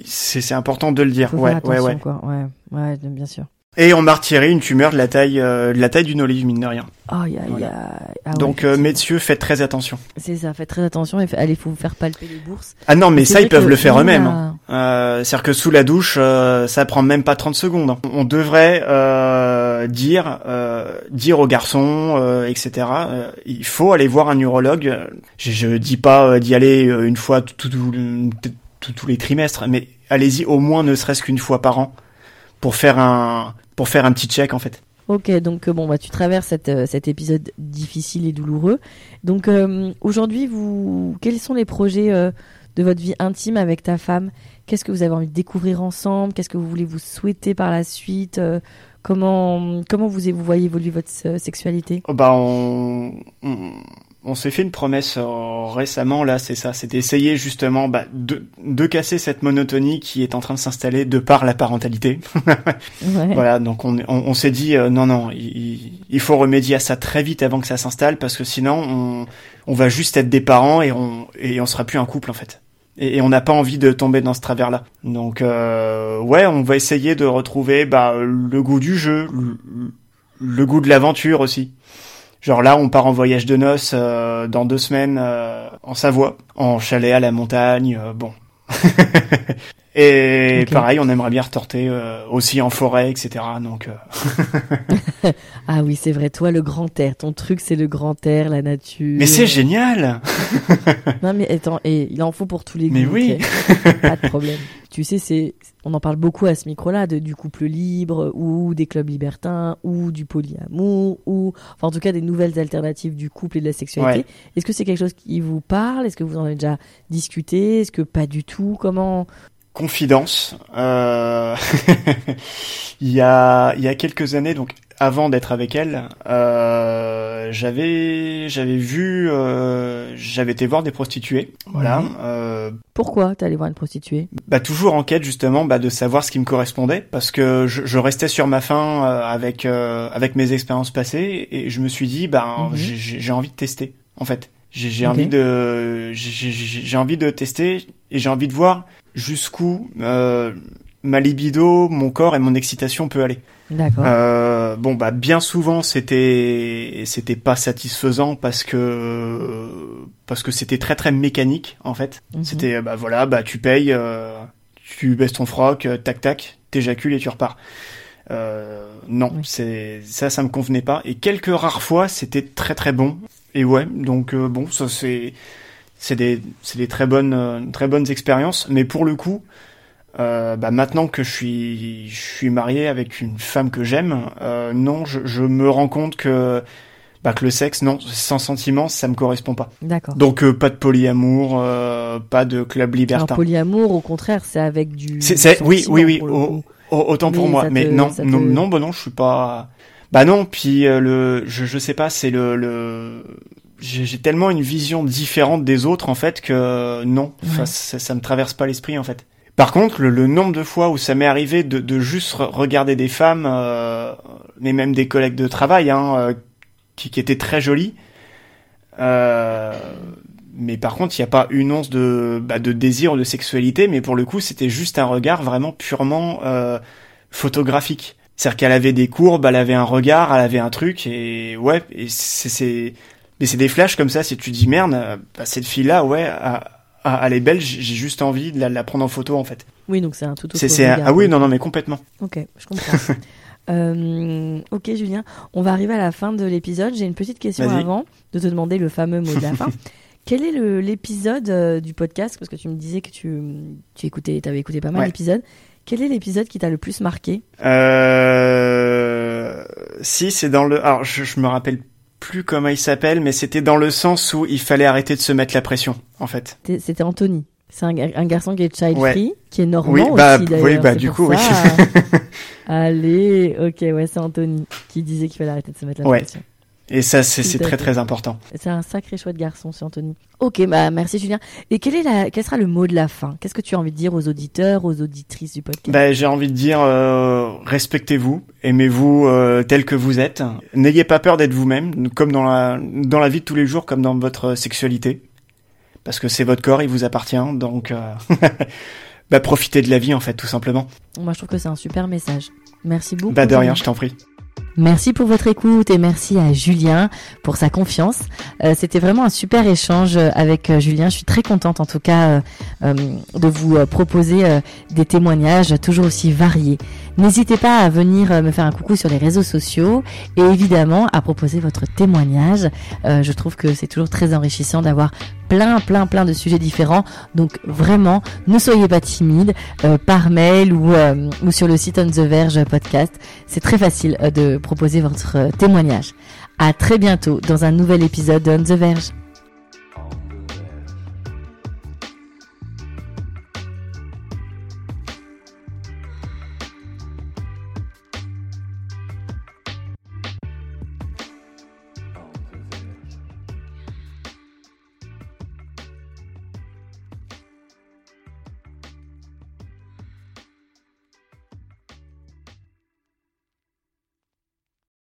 c'est important de le dire. ouais, ouais, ouais, ouais, ouais, bien sûr. Et on m'a retiré une tumeur de la taille euh, de la taille d'une olive mine de rien. Oh, y a, y a... Ah Donc euh, messieurs, faites très attention. C'est ça, faites très attention et allez faut vous faire palper les bourses. Ah non, mais ça ils peuvent le faire eux-mêmes. Hein. Euh, C'est-à-dire que sous la douche, euh, ça prend même pas 30 secondes. Hein. On devrait dire dire aux garçons, etc. il faut aller voir un urologue. Je, je dis pas d'y aller une fois tous les trimestres, mais allez-y au moins ne serait-ce qu'une fois par an pour faire un pour faire un petit check en fait. Ok, donc bon, bah, tu traverses cette, cet épisode difficile et douloureux. Donc aujourd'hui, vous, quels sont les projets de votre vie intime avec ta femme? Qu'est-ce que vous avez envie de découvrir ensemble? Qu'est-ce que vous voulez vous souhaiter par la suite? Comment comment vous, vous voyez évoluer votre sexualité? Oh, Bah on, on, s'est fait une promesse euh, récemment là, c'est ça, c'est d'essayer justement bah, de, de casser cette monotonie qui est en train de s'installer de par la parentalité. (laughs) Voilà, donc on, on, s'est dit euh, non non, il, il, faut remédier à ça très vite avant que ça s'installe parce que sinon on, on va juste être des parents et on et on sera plus un couple en fait et, on n'a pas envie de tomber dans ce travers-là. Donc euh, ouais, on va essayer de retrouver bah, le goût du jeu, le, goût de l'aventure aussi. Genre là, on part en voyage de noces euh, dans deux semaines euh, en Savoie, en chalet à la montagne. bon, (laughs) Et pareil, on aimerait bien retorter euh, aussi en forêt, etc. Donc. Euh. (laughs) ah oui, c'est vrai. Toi, le grand air, ton truc, c'est le grand air, la nature. Mais c'est génial. (laughs) non mais attends, et il en faut pour tous les goûts. Mais oui. (laughs) Pas de problème. Tu sais, c'est, on en parle beaucoup à ce micro-là, de, du couple libre ou des clubs libertins ou du polyamour ou, enfin en tout cas des nouvelles alternatives du couple et de la sexualité. Est-ce que c'est quelque chose qui vous parle? Est-ce que vous en avez déjà discuté? Est-ce que pas du tout? Comment confidence. Euh... (laughs) il y a il y a quelques années, donc avant d'être avec elle, euh, j'avais j'avais vu, euh, j'avais été voir des prostituées. Voilà. Euh, Pourquoi t'es allé voir une prostituée? Bah toujours en quête justement bah, de savoir ce qui me correspondait, parce que je, je restais sur ma faim euh, avec euh, avec mes expériences passées et je me suis dit bah mhm. j'ai envie de tester en fait. J'ai envie de j'ai envie de tester et j'ai envie de voir jusqu'où euh, ma libido, mon corps et mon excitation peut aller. D'accord. Euh, bon bah bien souvent c'était c'était pas satisfaisant parce que parce que c'était très très mécanique en fait. Mhm. C'était bah voilà bah tu payes, euh, tu baisses ton froc, euh, tac tac, t'éjacules et tu repars. Euh, non, c'est ça, ça me convenait pas. Et quelques rares fois, c'était très très bon. Et ouais, donc euh, bon, ça c'est c'est des c'est des très bonnes euh, très bonnes expériences. Mais pour le coup, euh, bah maintenant que je suis je suis marié avec une femme que j'aime, euh, non, je, je me rends compte que bah que le sexe, non, sans sentiment, ça me correspond pas. D'accord. Donc pas de polyamour, pas de club libertin. Alors, polyamour, au contraire, c'est avec du. C'est oui oui oui. autant pour moi, mais non non non bah non, je suis pas. Bah non, puis euh, le, je, je sais pas, c'est le, le j'ai tellement une vision différente des autres en fait que non, ça, ça, me traverse pas l'esprit en fait. Par contre, le, nombre de fois où ça m'est arrivé de, de, juste regarder des femmes, euh, mais même des collègues de travail, hein, euh, qui, qui, étaient très jolies, euh, mais par contre, il n'y a pas une once de, bah, de désir ou de sexualité, mais pour le coup, c'était juste un regard vraiment purement euh, photographique. C'est-à-dire qu'elle avait des courbes, elle avait un regard, elle avait un truc, et ouais, et c'est, mais c'est des flashs comme ça, si tu dis merde, bah, cette fille-là, ouais, elle est belle, j'ai juste envie de la, prendre en photo en fait. Oui, donc c'est un tout autre c'est, Ah oui, non, non, mais complètement. Ok, je comprends. (laughs) euh, ok, Julien, on va arriver à la fin de l'épisode. J'ai une petite question avant de te demander le fameux mot de la (laughs) fin. Quel est l'épisode euh, du podcast? Parce que tu me disais que tu, tu écoutais, avais écouté pas mal d'épisodes. Quel est l'épisode qui t'a le plus marqué? Euh... Si, c'est dans le... Alors, je, je me rappelle plus comment il s'appelle, mais c'était dans le sens où il fallait arrêter de se mettre la pression, en fait. C'était Anthony. C'est un, un, garçon qui est child free, qui est normand oui, bah, aussi Oui, bah du coup, oui. (laughs) Allez, ok, ouais, c'est Anthony qui disait qu'il fallait arrêter de se mettre la pression. Et ça, c'est très très important. C'est un sacré chouette garçon, c'est Anthony. Ok, bah merci Julien. Et quel est la, quel sera le mot de la fin? Qu'est-ce que tu as envie de dire aux auditeurs, aux auditrices du podcast? Bah, j'ai envie de dire euh, respectez-vous, aimez-vous euh, tel que vous êtes. N'ayez pas peur d'être vous-même, comme dans la dans la vie de tous les jours, comme dans votre sexualité, parce que c'est votre corps, il vous appartient, donc euh, (laughs) bah profitez de la vie en fait, tout simplement. Moi, je trouve que c'est un super message. Merci beaucoup. Bah de rien, je t'en prie. Merci pour votre écoute et merci à Julien pour sa confiance. Euh, C'était vraiment un super échange euh, avec euh, Julien. Je suis très contente en tout cas euh, euh de vous proposer des témoignages toujours aussi variés. N'hésitez pas à venir me faire un coucou sur les réseaux sociaux et évidemment à proposer votre témoignage. je trouve que c'est toujours très enrichissant d'avoir plein, plein, plein de sujets différents. Donc vraiment, ne soyez pas timide par mail ou, ou sur le site On the Verge podcast. C'est très facile de proposer votre euh, témoignage. À très bientôt dans un nouvel épisode de On the Verge.